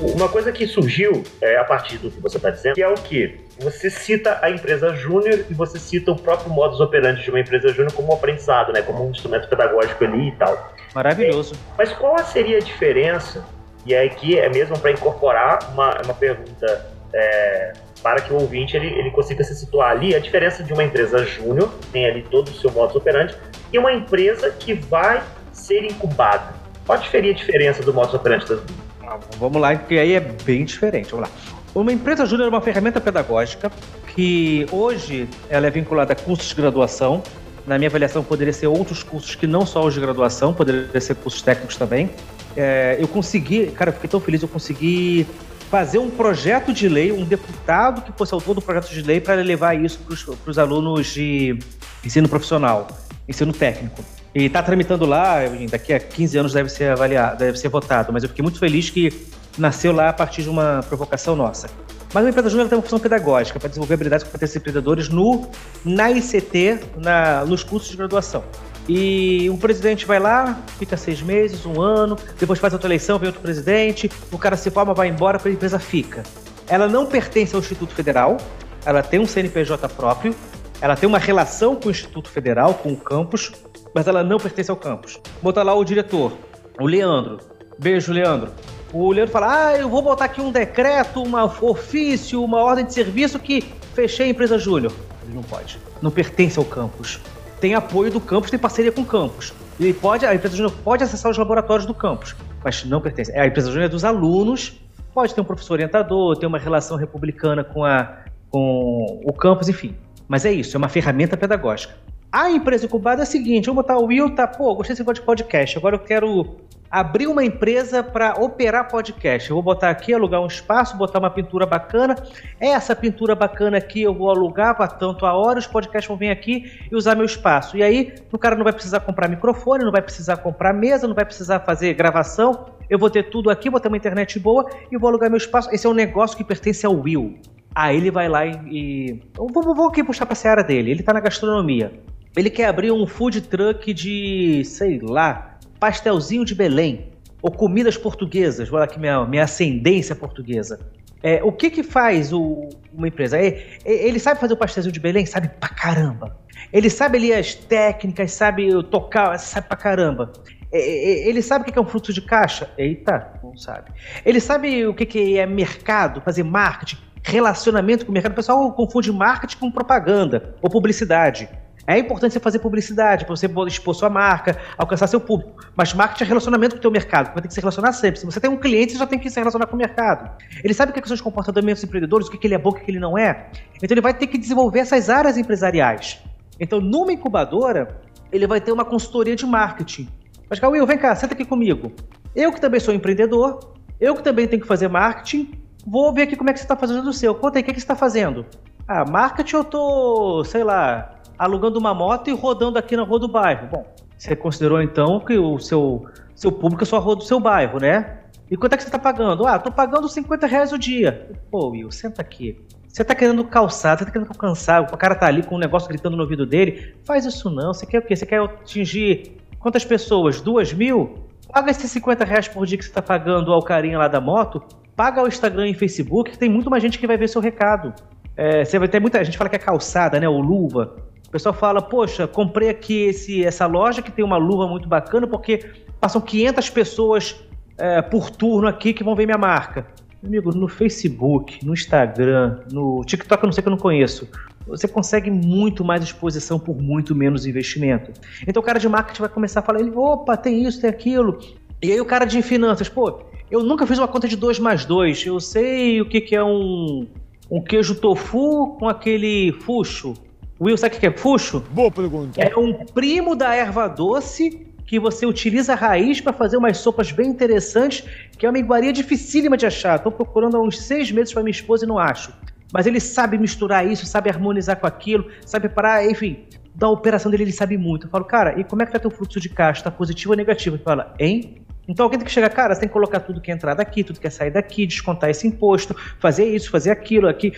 Uma coisa que surgiu é, a partir do que você está dizendo, que é o que? Você cita a empresa júnior e você cita o próprio modus operandi de uma empresa júnior como um aprendizado, né? Como um instrumento pedagógico ali e tal. Maravilhoso. É, mas qual seria a diferença? E aqui é mesmo para incorporar uma, uma pergunta é, para que o ouvinte ele, ele consiga se situar ali, a diferença de uma empresa júnior, tem ali todo o seu modus operandi, e uma empresa que vai ser incubada. Qual seria a diferença do modus operandi das duas? Vamos lá, porque aí é bem diferente. Vamos lá. Uma empresa júnior é uma ferramenta pedagógica que hoje ela é vinculada a cursos de graduação. Na minha avaliação, poderia ser outros cursos que não só os de graduação, poderia ser cursos técnicos também. É, eu consegui, cara, eu fiquei tão feliz, eu consegui fazer um projeto de lei, um deputado que fosse autor do projeto de lei para levar isso para os alunos de ensino profissional, ensino técnico. E está tramitando lá, daqui a 15 anos deve ser avaliado, deve ser votado. Mas eu fiquei muito feliz que nasceu lá a partir de uma provocação nossa. Mas a empresa júnior tem uma função pedagógica para desenvolver habilidades e competências empreendedores no, na ICT, na, nos cursos de graduação. E o presidente vai lá, fica seis meses, um ano, depois faz outra eleição, vem outro presidente, o cara se forma, vai embora, a empresa fica. Ela não pertence ao Instituto Federal, ela tem um CNPJ próprio, ela tem uma relação com o Instituto Federal, com o campus, mas ela não pertence ao campus. Botar lá o diretor, o Leandro. Beijo, Leandro. O Leandro fala: Ah, eu vou botar aqui um decreto, um ofício, uma ordem de serviço que fechei a empresa Júnior. Ele não pode. Não pertence ao campus. Tem apoio do campus, tem parceria com o campus. Ele pode, a empresa Júnior pode acessar os laboratórios do campus, mas não pertence. É, a empresa Júnior é dos alunos, pode ter um professor orientador, ter uma relação republicana com, a, com o campus, enfim. Mas é isso, é uma ferramenta pedagógica. A empresa incubada é a seguinte: vamos botar o Will, tá, pô, gostei desse de podcast, agora eu quero abrir uma empresa para operar podcast. Eu vou botar aqui, alugar um espaço, botar uma pintura bacana. Essa pintura bacana aqui eu vou alugar para tanto a hora, os podcasts vão vir aqui e usar meu espaço. E aí o cara não vai precisar comprar microfone, não vai precisar comprar mesa, não vai precisar fazer gravação. Eu vou ter tudo aqui, vou ter uma internet boa e vou alugar meu espaço. Esse é um negócio que pertence ao Will. Aí ele vai lá e. e... Vou, vou aqui puxar para a seara dele. Ele está na gastronomia. Ele quer abrir um food truck de, sei lá, pastelzinho de Belém. Ou comidas portuguesas. Olha aqui minha, minha ascendência portuguesa. É, o que que faz o, uma empresa? É, é, ele sabe fazer o pastelzinho de Belém? Sabe pra caramba. Ele sabe ali as técnicas, sabe tocar, sabe pra caramba. É, ele sabe o que é um fluxo de caixa? Eita, não sabe. Ele sabe o que é mercado, fazer marketing, relacionamento com o mercado. O pessoal confunde marketing com propaganda ou publicidade. É importante você fazer publicidade para você expor sua marca, alcançar seu público. Mas marketing é relacionamento com o teu mercado, vai ter que se relacionar sempre. Se você tem um cliente, você já tem que se relacionar com o mercado. Ele sabe o que, são os comportamentos dos empreendedores, o que, ele é bom, o que, ele não é. Então ele vai ter que desenvolver essas áreas empresariais. Então, numa incubadora, ele vai ter uma consultoria de marketing. Mas, Will, vem cá, senta aqui comigo. Eu que também sou empreendedor, eu que também tenho que fazer marketing, vou ver aqui como é que você está fazendo o seu. Conta aí, o que, que você está fazendo? Ah, marketing eu tô, sei lá, alugando uma moto e rodando aqui na rua do bairro. Bom, você considerou então que o seu, seu público é só a rua do seu bairro, né? E quanto é que você está pagando? Ah, tô pagando 50 reais o dia. Pô, Will, senta aqui. Você tá querendo calçar, você tá querendo alcançar, o cara tá ali com um negócio gritando no ouvido dele. Faz isso não. Você quer o quê? Você quer atingir quantas pessoas? Duas mil? Paga esses 50 reais por dia que você tá pagando ao carinha lá da moto. Paga o Instagram e Facebook, que tem muito mais gente que vai ver seu recado. É, você vai ter muita gente fala que é calçada, né? Ou luva. O pessoal fala, poxa, comprei aqui esse, essa loja que tem uma luva muito bacana porque passam 500 pessoas é, por turno aqui que vão ver minha marca. Amigo, no Facebook, no Instagram, no TikTok, eu não sei que eu não conheço. Você consegue muito mais exposição por muito menos investimento. Então o cara de marketing vai começar a falar, ele, opa, tem isso, tem aquilo. E aí o cara de finanças, pô, eu nunca fiz uma conta de 2 mais 2. Eu sei o que, que é um, um queijo tofu com aquele fuxo. Will, sabe o que é fuxo? Boa pergunta. É um primo da erva doce que você utiliza a raiz para fazer umas sopas bem interessantes, que é uma iguaria dificílima de achar. Estou procurando há uns seis meses para minha esposa e não acho. Mas ele sabe misturar isso, sabe harmonizar com aquilo, sabe parar, enfim. Da operação dele ele sabe muito. Eu falo, cara, e como é que tá teu fluxo de caixa? Tá positivo ou negativo? Ele fala, hein? Então alguém tem que chegar, cara, você tem que colocar tudo que é entrar daqui, tudo que é sair daqui, descontar esse imposto, fazer isso, fazer aquilo aqui.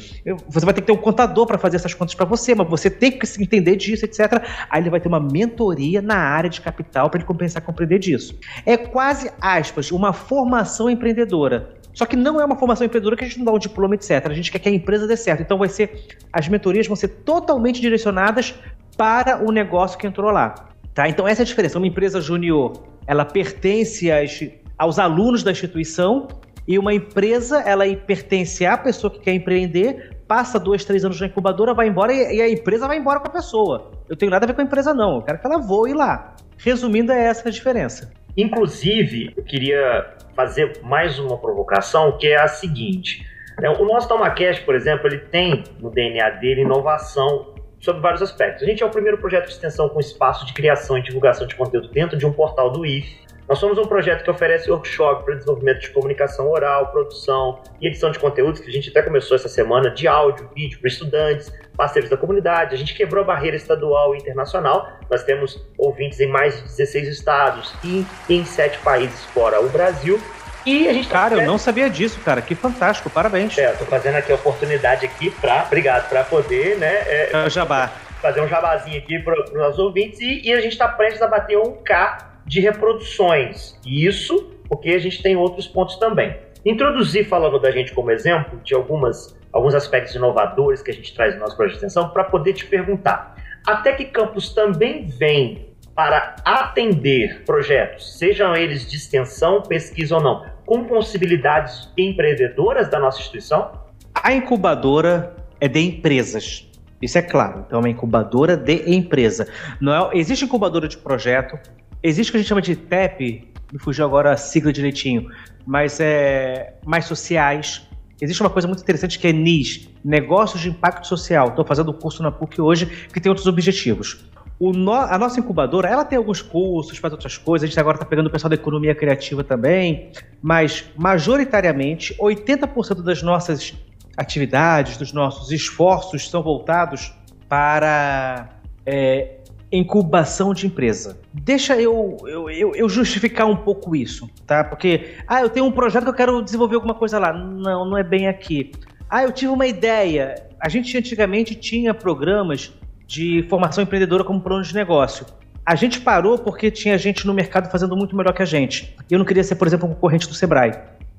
Você vai ter que ter um contador para fazer essas contas para você, mas você tem que entender disso, etc. Aí ele vai ter uma mentoria na área de capital para ele compensar compreender disso. É quase, aspas, uma formação empreendedora. Só que não é uma formação empreendedora que a gente não dá um diploma, etc. A gente quer que a empresa dê certo. Então vai ser, as mentorias vão ser totalmente direcionadas para o negócio que entrou lá. Tá? Então essa é a diferença. Uma empresa júnior ela pertence às, aos alunos da instituição e uma empresa, ela pertence à pessoa que quer empreender, passa dois, três anos na incubadora, vai embora e, e a empresa vai embora com a pessoa. Eu tenho nada a ver com a empresa, não. Eu quero que ela voe lá. Resumindo, é essa a diferença. Inclusive, eu queria fazer mais uma provocação, que é a seguinte. Né, o nosso TomaCast, por exemplo, ele tem no DNA dele inovação sobre vários aspectos. A gente é o primeiro projeto de extensão com espaço de criação e divulgação de conteúdo dentro de um portal do IF. Nós somos um projeto que oferece workshop para desenvolvimento de comunicação oral, produção e edição de conteúdos, que a gente até começou essa semana, de áudio, vídeo para estudantes, parceiros da comunidade. A gente quebrou a barreira estadual e internacional. Nós temos ouvintes em mais de 16 estados e em 7 países fora o Brasil. E a gente tá Cara, eu não sabia disso, cara. Que fantástico, parabéns. É, eu tô fazendo aqui a oportunidade aqui pra. Obrigado, pra poder, né? É, é o jabá. Fazer um jabazinho aqui para os nossos ouvintes. E, e a gente tá prestes a bater um K de reproduções. E isso porque a gente tem outros pontos também. Introduzir falando da gente como exemplo de algumas, alguns aspectos inovadores que a gente traz no nosso projeto de extensão para poder te perguntar. Até que Campus também vem para atender projetos, sejam eles de extensão, pesquisa ou não, com possibilidades empreendedoras da nossa instituição? A incubadora é de empresas. Isso é claro. Então, é uma incubadora de empresa. Não é, existe incubadora de projeto, existe o que a gente chama de TEP, me fugiu agora a sigla direitinho, mas é mais sociais. Existe uma coisa muito interessante que é NIS, Negócios de Impacto Social. Estou fazendo um curso na PUC hoje que tem outros objetivos. No, a nossa incubadora, ela tem alguns cursos, faz outras coisas. A gente agora está pegando o pessoal da economia criativa também, mas majoritariamente 80% das nossas atividades, dos nossos esforços são voltados para é, incubação de empresa. Deixa eu, eu, eu, eu, justificar um pouco isso, tá? Porque, ah, eu tenho um projeto que eu quero desenvolver alguma coisa lá. Não, não é bem aqui. Ah, eu tive uma ideia. A gente antigamente tinha programas de formação empreendedora como plano de negócio. A gente parou porque tinha gente no mercado fazendo muito melhor que a gente. Eu não queria ser, por exemplo, um concorrente do Sebrae.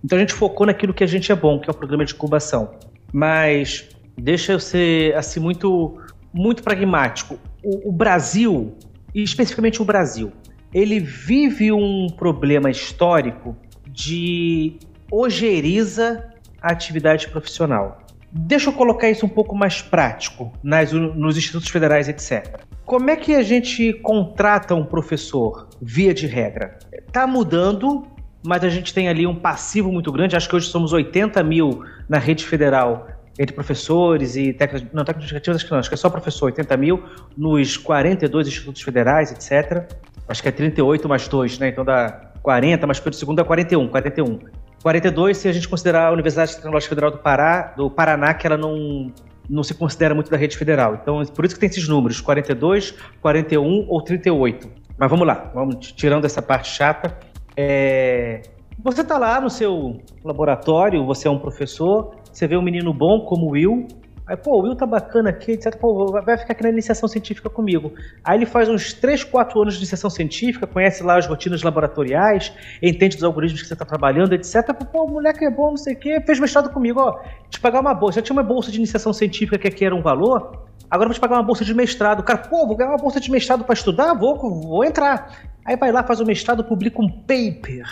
Então a gente focou naquilo que a gente é bom, que é o programa de incubação. Mas deixa eu ser assim muito muito pragmático o, o Brasil, e especificamente o Brasil, ele vive um problema histórico de ojeriza a atividade profissional. Deixa eu colocar isso um pouco mais prático nas, nos institutos federais, etc. Como é que a gente contrata um professor, via de regra? Está mudando, mas a gente tem ali um passivo muito grande. Acho que hoje somos 80 mil na rede federal entre professores e técnicos, não, técnicos educativos acho que não, acho que é só professor, 80 mil, nos 42 institutos federais, etc. Acho que é 38 mais 2, né? Então dá 40, mas pelo segundo dá 41, 41. 42 se a gente considerar a Universidade Tecnológica Federal do Pará, do Paraná, que ela não, não se considera muito da rede federal. Então, por isso que tem esses números, 42, 41 ou 38. Mas vamos lá, vamos tirando essa parte chata. É... Você está lá no seu laboratório, você é um professor, você vê um menino bom como o Will, aí, pô, o Will tá bacana aqui, etc. Pô, vai ficar aqui na iniciação científica comigo. Aí ele faz uns 3, 4 anos de iniciação científica, conhece lá as rotinas laboratoriais, entende dos algoritmos que você está trabalhando, etc. Pô, o moleque é bom, não sei o quê, fez mestrado comigo, ó, te pagar uma bolsa. Já tinha uma bolsa de iniciação científica que aqui era um valor, agora vou te pagar uma bolsa de mestrado. Cara, pô, vou ganhar uma bolsa de mestrado para estudar? Vou, vou entrar. Aí vai lá, faz o mestrado, publica um paper.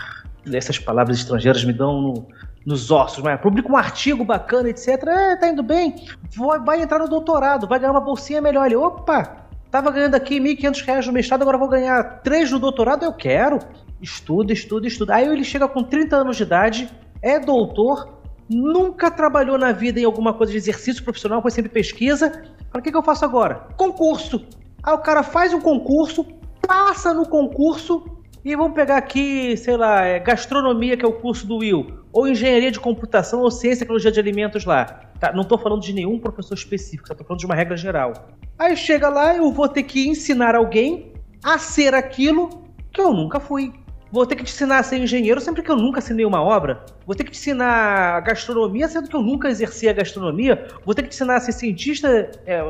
Essas palavras estrangeiras me dão nos ossos, mas publica um artigo bacana, etc. É, tá indo bem, vai, vai entrar no doutorado, vai ganhar uma bolsinha melhor. Ele, opa, tava ganhando aqui R$ 1.500 no mestrado, agora vou ganhar 3 no doutorado, eu quero. Estuda, estuda, estuda. Aí ele chega com 30 anos de idade, é doutor, nunca trabalhou na vida em alguma coisa de exercício profissional, foi sempre pesquisa. Para o que, que eu faço agora? Concurso. Aí o cara faz um concurso, passa no concurso, e vamos pegar aqui, sei lá, é gastronomia, que é o curso do Will, ou engenharia de computação, ou ciência e tecnologia de alimentos lá. Tá, não estou falando de nenhum professor específico, estou falando de uma regra geral. Aí chega lá, eu vou ter que ensinar alguém a ser aquilo que eu nunca fui. Vou ter que te ensinar a ser engenheiro sempre que eu nunca assinei uma obra. Vou ter que te ensinar gastronomia sendo que eu nunca exerci a gastronomia. Vou ter que te ensinar a ser cientista, é,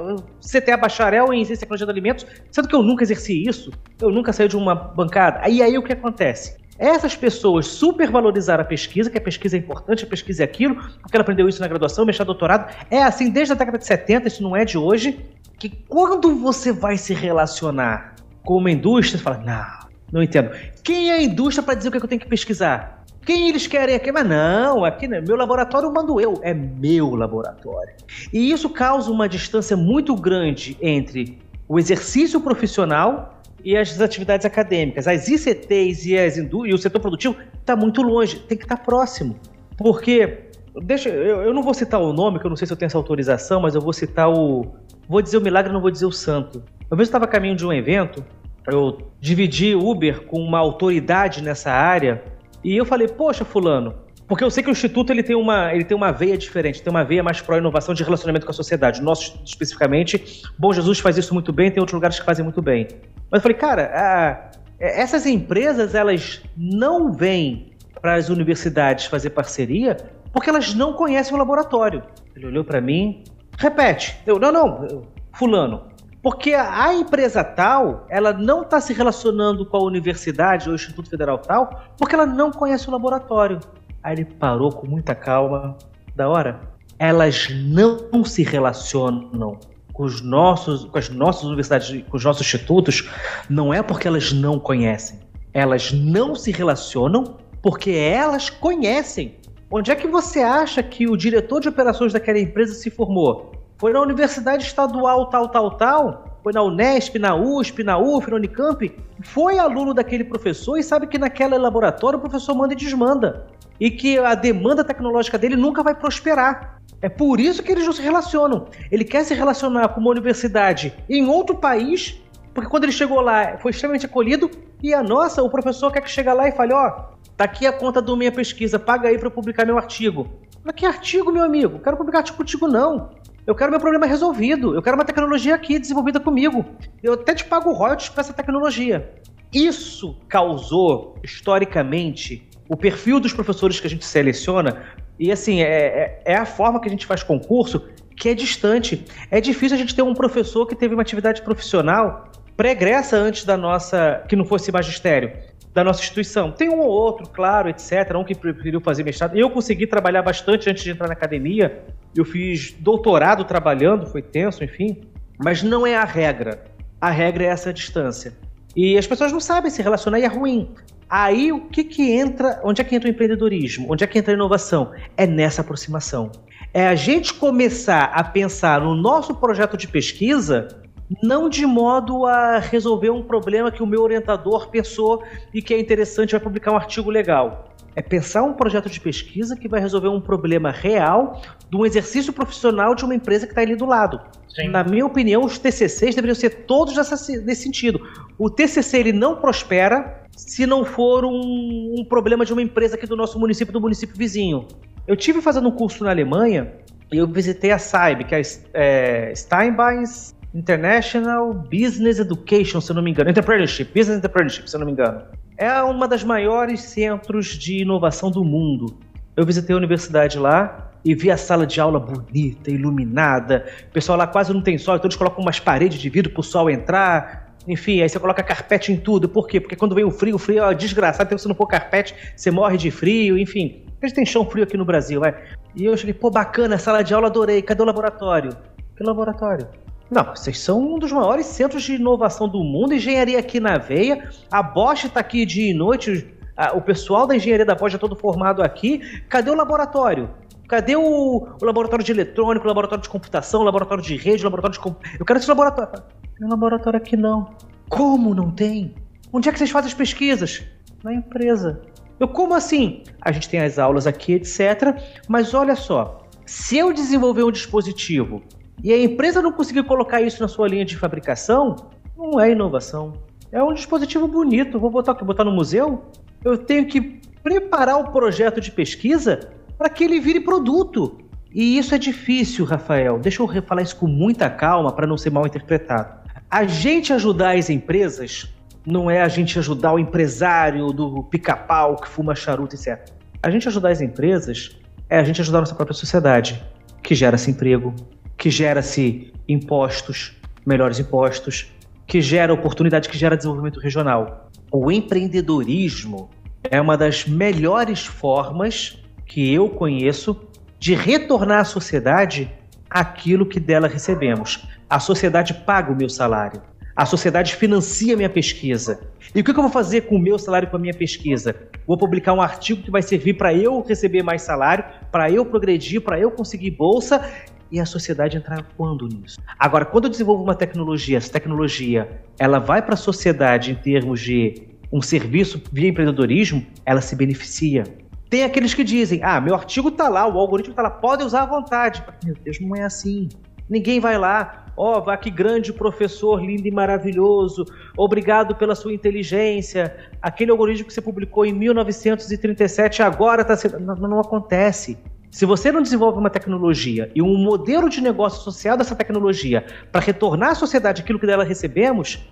CTA bacharel em ciência e de alimentos, sendo que eu nunca exerci isso. Eu nunca saí de uma bancada. Aí aí o que acontece? Essas pessoas supervalorizaram a pesquisa, que a pesquisa é importante, a pesquisa é aquilo, porque ela aprendeu isso na graduação, mestrado, doutorado. É assim desde a década de 70, isso não é de hoje, que quando você vai se relacionar com uma indústria, você fala, não, não entendo. Quem é a indústria para dizer o que, é que eu tenho que pesquisar? Quem eles querem aqui? Mas não, aqui não é meu laboratório, mando eu. É meu laboratório. E isso causa uma distância muito grande entre o exercício profissional e as atividades acadêmicas. As ICTs e, as e o setor produtivo está muito longe, tem que estar tá próximo. Porque, deixa, eu, eu não vou citar o nome, que eu não sei se eu tenho essa autorização, mas eu vou citar o. Vou dizer o milagre, não vou dizer o santo. Uma vez eu estava a caminho de um evento eu dividi Uber com uma autoridade nessa área e eu falei, poxa, fulano, porque eu sei que o Instituto ele tem uma, ele tem uma veia diferente, tem uma veia mais pró-inovação de relacionamento com a sociedade. O nosso, especificamente, Bom Jesus faz isso muito bem, tem outros lugares que fazem muito bem. Mas eu falei, cara, a, essas empresas, elas não veem para as universidades fazer parceria porque elas não conhecem o laboratório. Ele olhou para mim, repete. Eu, não, não, fulano. Porque a empresa tal, ela não está se relacionando com a universidade ou Instituto Federal tal, porque ela não conhece o laboratório. Aí ele parou com muita calma. Da hora, elas não se relacionam com os nossos, com as nossas universidades, com os nossos institutos, não é porque elas não conhecem. Elas não se relacionam porque elas conhecem. Onde é que você acha que o diretor de operações daquela empresa se formou? Foi na universidade estadual tal, tal, tal? Foi na Unesp, na USP, na UF, na Unicamp? Foi aluno daquele professor e sabe que naquele laboratório o professor manda e desmanda. E que a demanda tecnológica dele nunca vai prosperar. É por isso que eles não se relacionam. Ele quer se relacionar com uma universidade em outro país, porque quando ele chegou lá foi extremamente acolhido, e a nossa, o professor quer que chegue lá e fale: ó, oh, tá aqui a conta da minha pesquisa, paga aí para eu publicar meu artigo. Mas que artigo, meu amigo? Quero publicar artigo contigo, não. Eu quero meu problema resolvido. Eu quero uma tecnologia aqui desenvolvida comigo. Eu até te pago royalties para essa tecnologia. Isso causou, historicamente, o perfil dos professores que a gente seleciona e assim, é, é, é a forma que a gente faz concurso que é distante. É difícil a gente ter um professor que teve uma atividade profissional pregressa antes da nossa, que não fosse magistério, da nossa instituição. Tem um ou outro, claro, etc., um que preferiu fazer mestrado. Eu consegui trabalhar bastante antes de entrar na academia. Eu fiz doutorado trabalhando, foi tenso, enfim. Mas não é a regra. A regra é essa distância. E as pessoas não sabem se relacionar e é ruim. Aí o que que entra, onde é que entra o empreendedorismo? Onde é que entra a inovação? É nessa aproximação. É a gente começar a pensar no nosso projeto de pesquisa não de modo a resolver um problema que o meu orientador pensou e que é interessante vai publicar um artigo legal. É pensar um projeto de pesquisa que vai resolver um problema real de um exercício profissional de uma empresa que está ali do lado. Sim. Na minha opinião, os TCCs deveriam ser todos nesse sentido. O TCC ele não prospera se não for um, um, problema de uma empresa aqui do nosso município, do município vizinho. Eu tive fazendo um curso na Alemanha e eu visitei a SAIB, que é, é Steinbeins International Business Education, se eu não me engano. Entrepreneurship, Business Entrepreneurship, se eu não me engano. É uma das maiores centros de inovação do mundo. Eu visitei a universidade lá e vi a sala de aula bonita, iluminada. O pessoal lá quase não tem sol, então eles colocam umas paredes de vidro para o sol entrar. Enfim, aí você coloca carpete em tudo. Por quê? Porque quando vem o frio, o frio é desgraçado. Então, se não pôr carpete, você morre de frio. Enfim, a gente tem chão frio aqui no Brasil, é. E eu cheguei, pô, bacana, sala de aula, adorei. Cadê o laboratório? Que laboratório? Não, vocês são um dos maiores centros de inovação do mundo, engenharia aqui na veia. A Bosch está aqui dia e noite, o pessoal da engenharia da Bosch é todo formado aqui. Cadê o laboratório? Cadê o, o, laboratório de eletrônico, o laboratório de computação, o laboratório de rede, o laboratório de. Eu quero esse laboratório. Tem laboratório aqui não. Como não tem? Onde é que vocês fazem as pesquisas? Na empresa. Eu, como assim? A gente tem as aulas aqui, etc. Mas olha só, se eu desenvolver um dispositivo e a empresa não conseguir colocar isso na sua linha de fabricação, não é inovação. É um dispositivo bonito. Vou botar, botar no museu? Eu tenho que preparar o projeto de pesquisa para que ele vire produto. E isso é difícil, Rafael. Deixa eu falar isso com muita calma para não ser mal interpretado. A gente ajudar as empresas não é a gente ajudar o empresário do pica-pau que fuma charuto, etc. A gente ajudar as empresas é a gente ajudar a nossa própria sociedade, que gera-se emprego, que gera-se impostos, melhores impostos, que gera oportunidade, que gera desenvolvimento regional. O empreendedorismo é uma das melhores formas que eu conheço de retornar à sociedade aquilo que dela recebemos. A sociedade paga o meu salário. A sociedade financia minha pesquisa. E o que eu vou fazer com o meu salário com a minha pesquisa? Vou publicar um artigo que vai servir para eu receber mais salário, para eu progredir, para eu conseguir bolsa e a sociedade entrar quando nisso? Agora, quando eu desenvolvo uma tecnologia, essa tecnologia ela vai para a sociedade em termos de um serviço via empreendedorismo, ela se beneficia. Tem aqueles que dizem: ah, meu artigo está lá, o algoritmo está lá, pode usar à vontade. Meu Deus, não é assim. Ninguém vai lá, ó, oh, que grande professor, lindo e maravilhoso, obrigado pela sua inteligência. Aquele algoritmo que você publicou em 1937 agora está sendo. Não, não acontece. Se você não desenvolve uma tecnologia e um modelo de negócio associado a essa tecnologia para retornar à sociedade aquilo que dela recebemos,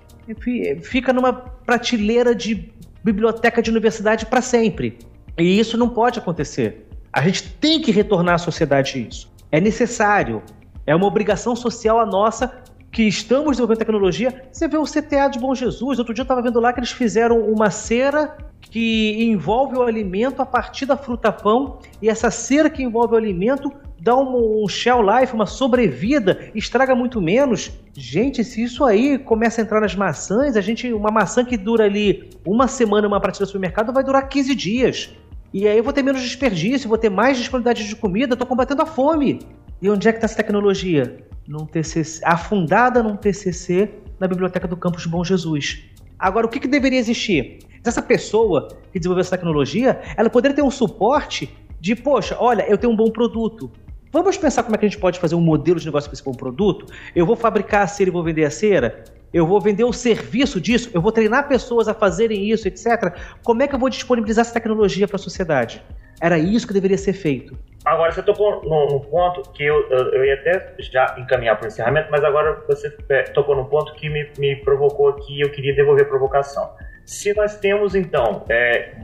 fica numa prateleira de biblioteca de universidade para sempre. E isso não pode acontecer. A gente tem que retornar à sociedade isso. É necessário. É uma obrigação social a nossa que estamos desenvolvendo tecnologia. Você vê o CTA de Bom Jesus. Outro dia eu estava vendo lá que eles fizeram uma cera que envolve o alimento a partir da fruta-pão. E essa cera que envolve o alimento dá um, um shell life, uma sobrevida, estraga muito menos. Gente, se isso aí começa a entrar nas maçãs, a gente uma maçã que dura ali uma semana uma prateleira do supermercado vai durar 15 dias. E aí eu vou ter menos desperdício, vou ter mais disponibilidade de comida, estou combatendo a fome. E onde é que está essa tecnologia? Num TCC, afundada num TCC na biblioteca do campus Bom Jesus. Agora, o que, que deveria existir? Essa pessoa que desenvolveu essa tecnologia, ela poderia ter um suporte de, poxa, olha, eu tenho um bom produto, Vamos pensar como é que a gente pode fazer um modelo de negócio para esse bom produto? Eu vou fabricar a cera e vou vender a cera? Eu vou vender o serviço disso? Eu vou treinar pessoas a fazerem isso, etc. Como é que eu vou disponibilizar essa tecnologia para a sociedade? Era isso que deveria ser feito. Agora, você tocou num, ponto que eu, eu, eu, ia até já encaminhar para o encerramento, mas agora você é, tocou num ponto que me, me provocou aqui e eu queria devolver a provocação. Se nós temos, então, é,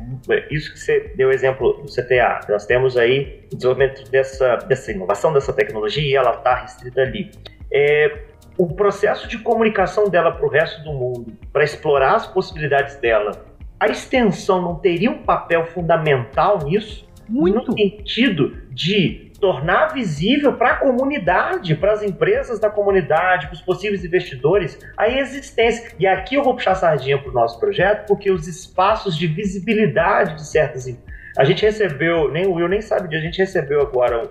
isso que você deu exemplo do CTA, nós temos aí o desenvolvimento dessa, dessa inovação, dessa tecnologia, e ela está restrita ali. É, o processo de comunicação dela para o resto do mundo, para explorar as possibilidades dela, a extensão não teria um papel fundamental nisso? Muito. No sentido de tornar visível para a comunidade, para as empresas da comunidade, para os possíveis investidores, a existência. E aqui eu vou puxar sardinha para o nosso projeto, porque os espaços de visibilidade de certas a gente recebeu, nem o Will nem sabe disso, a gente recebeu agora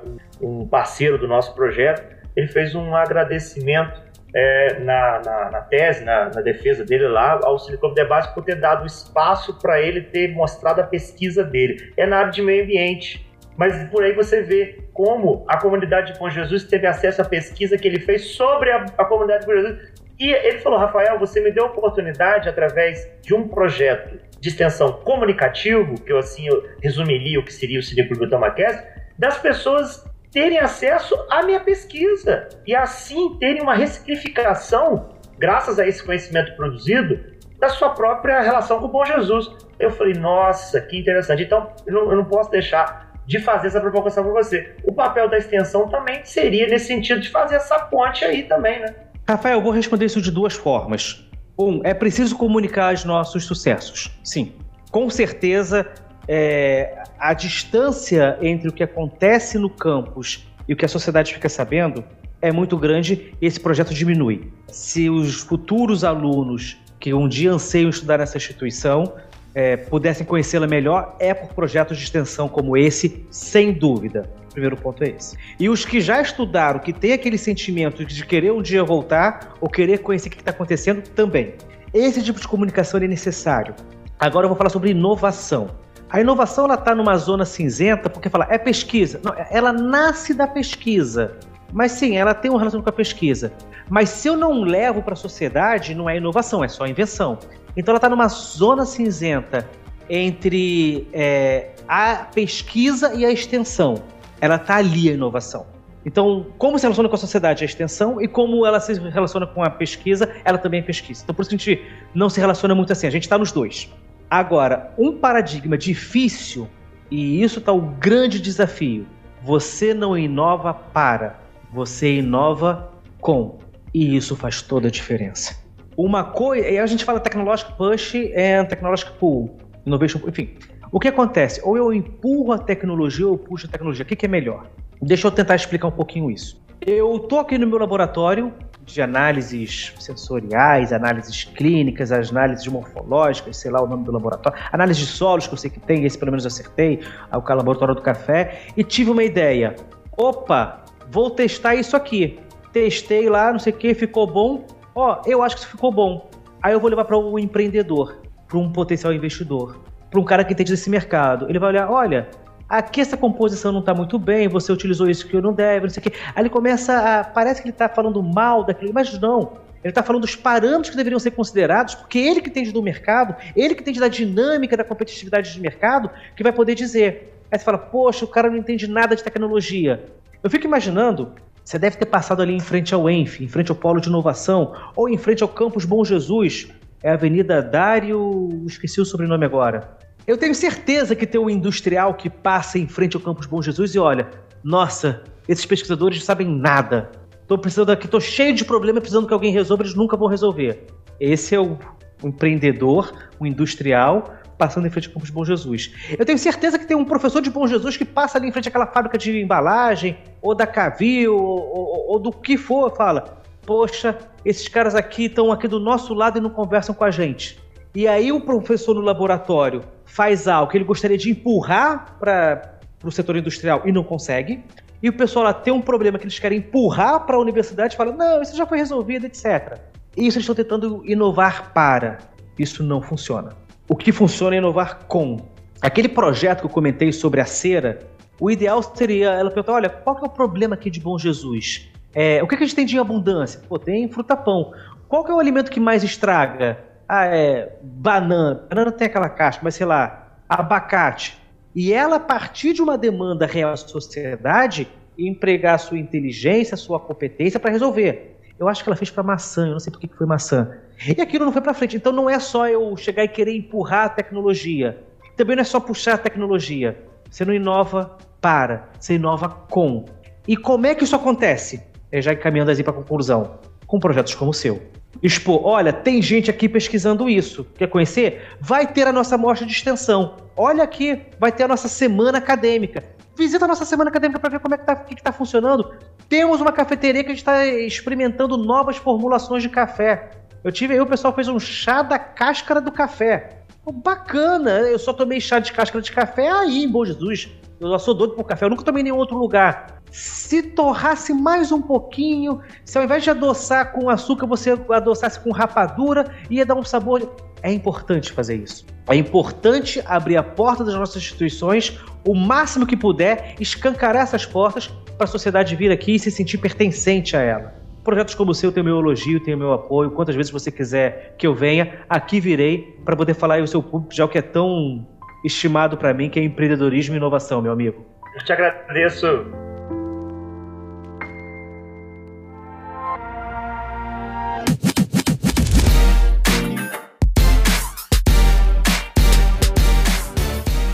um, um parceiro do nosso projeto, ele fez um agradecimento é, na, na, na, tese, na, na, defesa dele lá, ao Silicon de Base por ter dado espaço para ele ter mostrado a pesquisa dele. É na área de meio ambiente. Mas por aí você vê como a comunidade de Bom Jesus teve acesso à pesquisa que ele fez sobre a, a comunidade de Bom Jesus. E ele falou, Rafael, você me deu a oportunidade através de um projeto de extensão comunicativo, que eu assim eu resumiria o que seria o Cine Clube Tomacast, das pessoas terem acesso à minha pesquisa e assim terem uma ressignificação, graças a esse conhecimento produzido, da sua própria relação com o Bom Jesus. Eu falei, nossa, que interessante. Então, eu não, eu não posso deixar de fazer essa provocação para você. O papel da extensão também seria nesse sentido de fazer essa ponte aí também, né? Rafael, eu vou responder isso de duas formas. Um, é preciso comunicar os nossos sucessos. Sim. Com certeza, é, a distância entre o que acontece no campus e o que a sociedade fica sabendo é muito grande e esse projeto diminui. Se os futuros alunos que um dia anseiam estudar nessa instituição é, pudessem conhecê-la melhor é por projetos de extensão como esse, sem dúvida. O primeiro ponto é esse. E os que já estudaram, que têm aquele sentimento de querer um dia voltar ou querer conhecer o que está acontecendo, também. Esse tipo de comunicação é necessário. Agora eu vou falar sobre inovação. A inovação ela está numa zona cinzenta porque fala é pesquisa. Não, ela nasce da pesquisa. Mas sim, ela tem um relacionamento com a pesquisa. Mas se eu não levo para a sociedade, não é inovação, é só invenção. Então ela está numa zona cinzenta entre é, a pesquisa e a extensão. Ela está ali a inovação. Então, como se relaciona com a sociedade a extensão e como ela se relaciona com a pesquisa, ela também é pesquisa. Então, por isso a gente não se relaciona muito assim, a gente está nos dois. Agora, um paradigma difícil, e isso está o grande desafio: você não inova para, você inova com. E isso faz toda a diferença uma coisa. E a gente fala technological push e technological pull, innovation enfim. O que acontece? Ou eu empurro a tecnologia ou eu puxo a tecnologia. O que, que é melhor? Deixa eu tentar explicar um pouquinho isso. Eu estou aqui no meu laboratório de análises sensoriais, análises clínicas, análises morfológicas, sei lá o nome do laboratório, análise de solos que eu sei que tem, esse pelo menos acertei, o laboratório do café, e tive uma ideia. Opa, vou testar isso aqui. Testei lá, não sei o que, ficou bom, Ó, oh, eu acho que isso ficou bom. Aí eu vou levar para um empreendedor, para um potencial investidor, para um cara que entende desse mercado. Ele vai olhar, olha, aqui essa composição não está muito bem, você utilizou isso que eu não deve, não sei o quê. Aí ele começa a. Parece que ele está falando mal daquilo, mas não. Ele está falando dos parâmetros que deveriam ser considerados, porque ele que entende do mercado, ele que entende da dinâmica da competitividade de mercado, que vai poder dizer. Aí você fala, poxa, o cara não entende nada de tecnologia. Eu fico imaginando você deve ter passado ali em frente ao ENF, em frente ao Polo de Inovação, ou em frente ao Campus Bom Jesus, é a Avenida Dário, esqueci o sobrenome agora. Eu tenho certeza que tem um industrial que passa em frente ao Campus Bom Jesus e olha, nossa, esses pesquisadores não sabem nada. Tô precisando aqui, tô cheio de problema, precisando que alguém resolva, eles nunca vão resolver. Esse é o, empreendedor, o industrial, passando em frente ao campus Bom Jesus. Eu tenho certeza que tem um professor de Bom Jesus que passa ali em frente àquela fábrica de embalagem, ou da Cavil, ou, ou, ou do que for, fala: Poxa, esses caras aqui estão aqui do nosso lado e não conversam com a gente. E aí o professor no laboratório faz algo que ele gostaria de empurrar para o setor industrial e não consegue. E o pessoal lá tem um problema que eles querem empurrar para a universidade e fala: não, isso já foi resolvido, etc. E isso eles estão tentando inovar para. Isso não funciona. O que funciona é inovar com. Aquele projeto que eu comentei sobre a cera, o ideal seria ela perguntar: olha, qual que é o problema aqui de Bom Jesus? É, o que, que a gente tem de abundância? Pô, tem fruta-pão. Qual que é o alimento que mais estraga? Ah, é banana. Banana tem aquela casca, mas sei lá, abacate. E ela, a partir de uma demanda real da sociedade, empregar a sua inteligência, a sua competência para resolver. Eu acho que ela fez para maçã, eu não sei por que foi maçã. E aquilo não foi para frente. Então não é só eu chegar e querer empurrar a tecnologia. Também não é só puxar a tecnologia. Você não inova para, você inova com. E como é que isso acontece? É já encaminhando assim para a conclusão. Com projetos como o seu. Expor, olha, tem gente aqui pesquisando isso. Quer conhecer? Vai ter a nossa mostra de extensão. Olha aqui, vai ter a nossa semana acadêmica. Visita a nossa semana acadêmica para ver como é que tá, que tá funcionando. Temos uma cafeteria que a gente está experimentando novas formulações de café. Eu tive aí, o pessoal fez um chá da cáscara do café. Bacana, eu só tomei chá de cáscara de café aí em Bom Jesus. Eu já sou doido por café, eu nunca tomei em nenhum outro lugar. Se torrasse mais um pouquinho, se ao invés de adoçar com açúcar, você adoçasse com rapadura, ia dar um sabor. É importante fazer isso. É importante abrir a porta das nossas instituições o máximo que puder, escancarar essas portas para a sociedade vir aqui e se sentir pertencente a ela. Projetos como o seu tem o meu elogio, tem o meu apoio. Quantas vezes você quiser que eu venha, aqui virei para poder falar aí o seu público, já o que é tão estimado para mim, que é empreendedorismo e inovação, meu amigo. Eu te agradeço.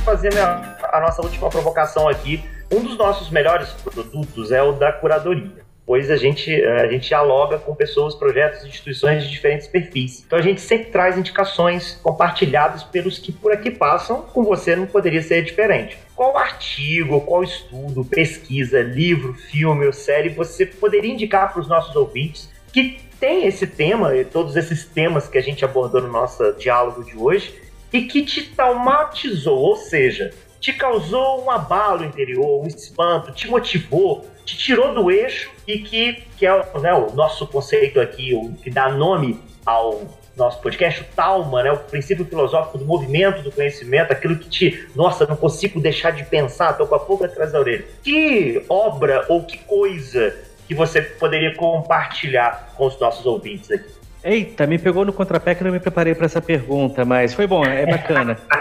Fazer a nossa última provocação aqui. Um dos nossos melhores produtos é o da curadoria pois a gente, a gente dialoga com pessoas, projetos, instituições de diferentes perfis. Então a gente sempre traz indicações compartilhadas pelos que por aqui passam, com você não poderia ser diferente. Qual artigo, qual estudo, pesquisa, livro, filme ou série você poderia indicar para os nossos ouvintes que tem esse tema, todos esses temas que a gente abordou no nosso diálogo de hoje, e que te traumatizou, ou seja, te causou um abalo interior, um espanto, te motivou, te tirou do eixo e que, que é né, o nosso conceito aqui, o que dá nome ao nosso podcast, o Talma, né, o princípio filosófico do movimento do conhecimento, aquilo que te, nossa, não consigo deixar de pensar, tô com a pouco atrás da orelha. Que obra ou que coisa que você poderia compartilhar com os nossos ouvintes aqui? Eita, me pegou no contrapé que eu não me preparei para essa pergunta, mas foi bom, é bacana.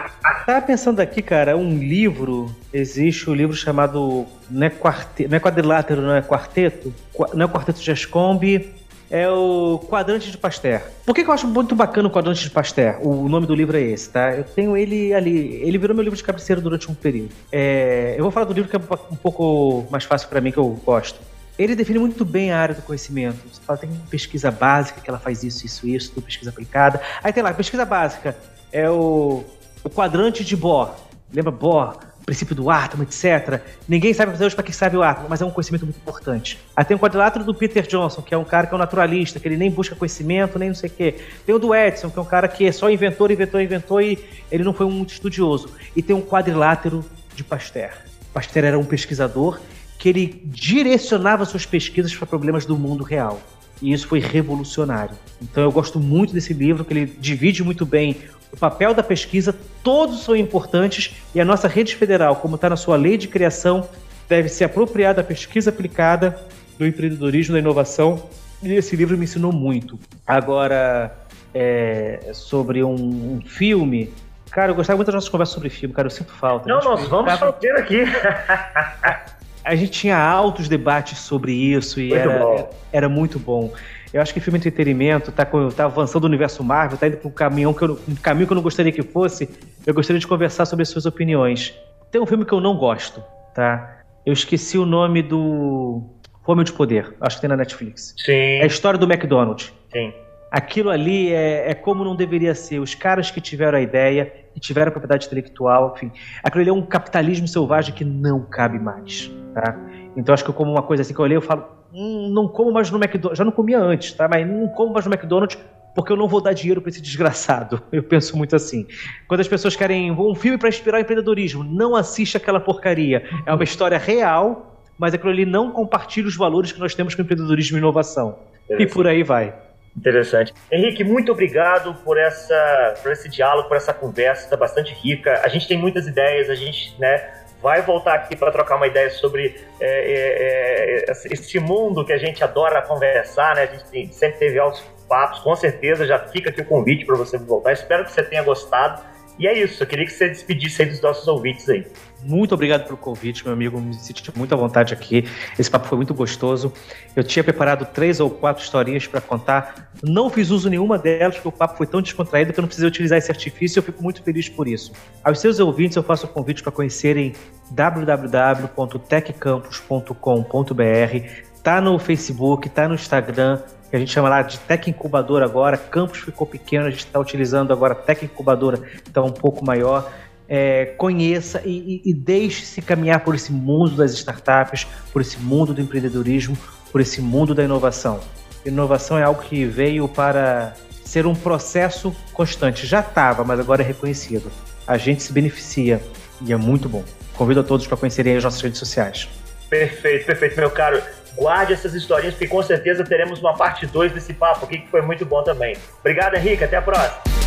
Tava pensando aqui, cara, um livro, existe um livro chamado, não é, quarte, não é quadrilátero, não é quarteto, não é o quarteto de Ascombe, é o Quadrante de Pasteur. Por que, que, eu acho muito bacana o Quadrante de Pasteur? O nome do livro é esse, tá? Eu tenho ele ali. Ele virou meu livro de cabeceira durante um período. É, eu vou falar do livro que é um pouco mais fácil para mim, que eu gosto. Ele define muito bem a área do conhecimento. Você fala, tem pesquisa básica que ela faz isso, isso, isso, pesquisa aplicada. Aí tem lá, pesquisa básica é o, o quadrante de Bohr. Lembra Bohr? princípio do átomo, etc. Ninguém sabe fazer hoje para quem sabe o átomo, mas é um conhecimento muito importante. Aí tem o quadrilátero do Peter Johnson, que é um cara que é um naturalista, que ele nem busca conhecimento, nem não sei o quê. Tem o do Edison, que é um cara que é só inventor, inventor, inventor e ele não foi muito estudioso. E tem um quadrilátero de Pasteur. Pasteur era um pesquisador que ele direcionava suas pesquisas para problemas do mundo real. E isso foi revolucionário. Então eu gosto muito desse livro, que ele divide muito bem o papel da pesquisa, todos são importantes e a nossa rede federal, como está na sua lei de criação, deve se apropriar da pesquisa aplicada, do empreendedorismo, da inovação. E esse livro me ensinou muito. Agora, é, sobre um, um filme, Cara, eu gostava muito das nossas conversas sobre filme, cara. Eu sinto falta. Não, nós vamos fazer aqui. a gente tinha altos debates sobre isso e era, era, muito bom. Eu acho que filme entretenimento tá, tá avançando o universo Marvel, tá indo para um caminho que eu, um caminho que eu não gostaria que fosse. Eu gostaria de conversar sobre as suas opiniões. Tem um filme que eu não gosto, tá? Eu esqueci o nome do Fome de Poder. Acho que tem na Netflix. Sim. É a história do McDonald's. Sim. Aquilo ali é, é, como não deveria ser. Os caras que tiveram a ideia, que tiveram a propriedade intelectual, enfim. Aquilo ali é um capitalismo selvagem que não cabe mais, tá? Então acho que como uma coisa assim que eu olhei, eu falo, não como mais no McDonald's. Já não comia antes, tá? Mas não como mais no McDonald's porque eu não vou dar dinheiro para esse desgraçado. Eu penso muito assim. Quando as pessoas querem um filme para inspirar o empreendedorismo, não assiste aquela porcaria. É uma história real, mas aquilo ali não compartilha os valores que nós temos com empreendedorismo e inovação. E por aí vai. Interessante. Henrique, muito obrigado por, essa, por esse diálogo, por essa conversa, está bastante rica. A gente tem muitas ideias, a gente né, vai voltar aqui para trocar uma ideia sobre é, é, é, esse mundo que a gente adora conversar, né? A gente sempre teve altos papos, com certeza já fica aqui o convite para você voltar. Espero que você tenha gostado. E é isso, eu queria que você despedisse aí dos nossos ouvintes aí. Muito obrigado pelo convite, meu amigo. Me senti muito à vontade aqui. Esse papo foi muito gostoso. Eu tinha preparado três ou quatro historinhas para contar. Não fiz uso nenhuma delas, porque o papo foi tão descontraído que eu não precisei utilizar esse artifício. Eu fico muito feliz por isso. Aos seus ouvintes, eu faço o convite para conhecerem www.techcampus.com.br. Tá no Facebook, tá no Instagram que a gente chama lá de Tech Incubadora agora. Campus ficou pequeno, a gente está utilizando agora Tech Incubadora, está um pouco maior. É, conheça e, e, e deixe-se caminhar por esse mundo das startups, por esse mundo do empreendedorismo, por esse mundo da inovação. Inovação é algo que veio para ser um processo constante. Já estava, mas agora é reconhecido. A gente se beneficia e é muito bom. Convido a todos para conhecerem as nossas redes sociais. Perfeito, perfeito, meu caro guarde essas historinhas, porque com certeza teremos uma parte 2 desse papo aqui, que foi muito bom também. Obrigado, Henrique. Até a próxima.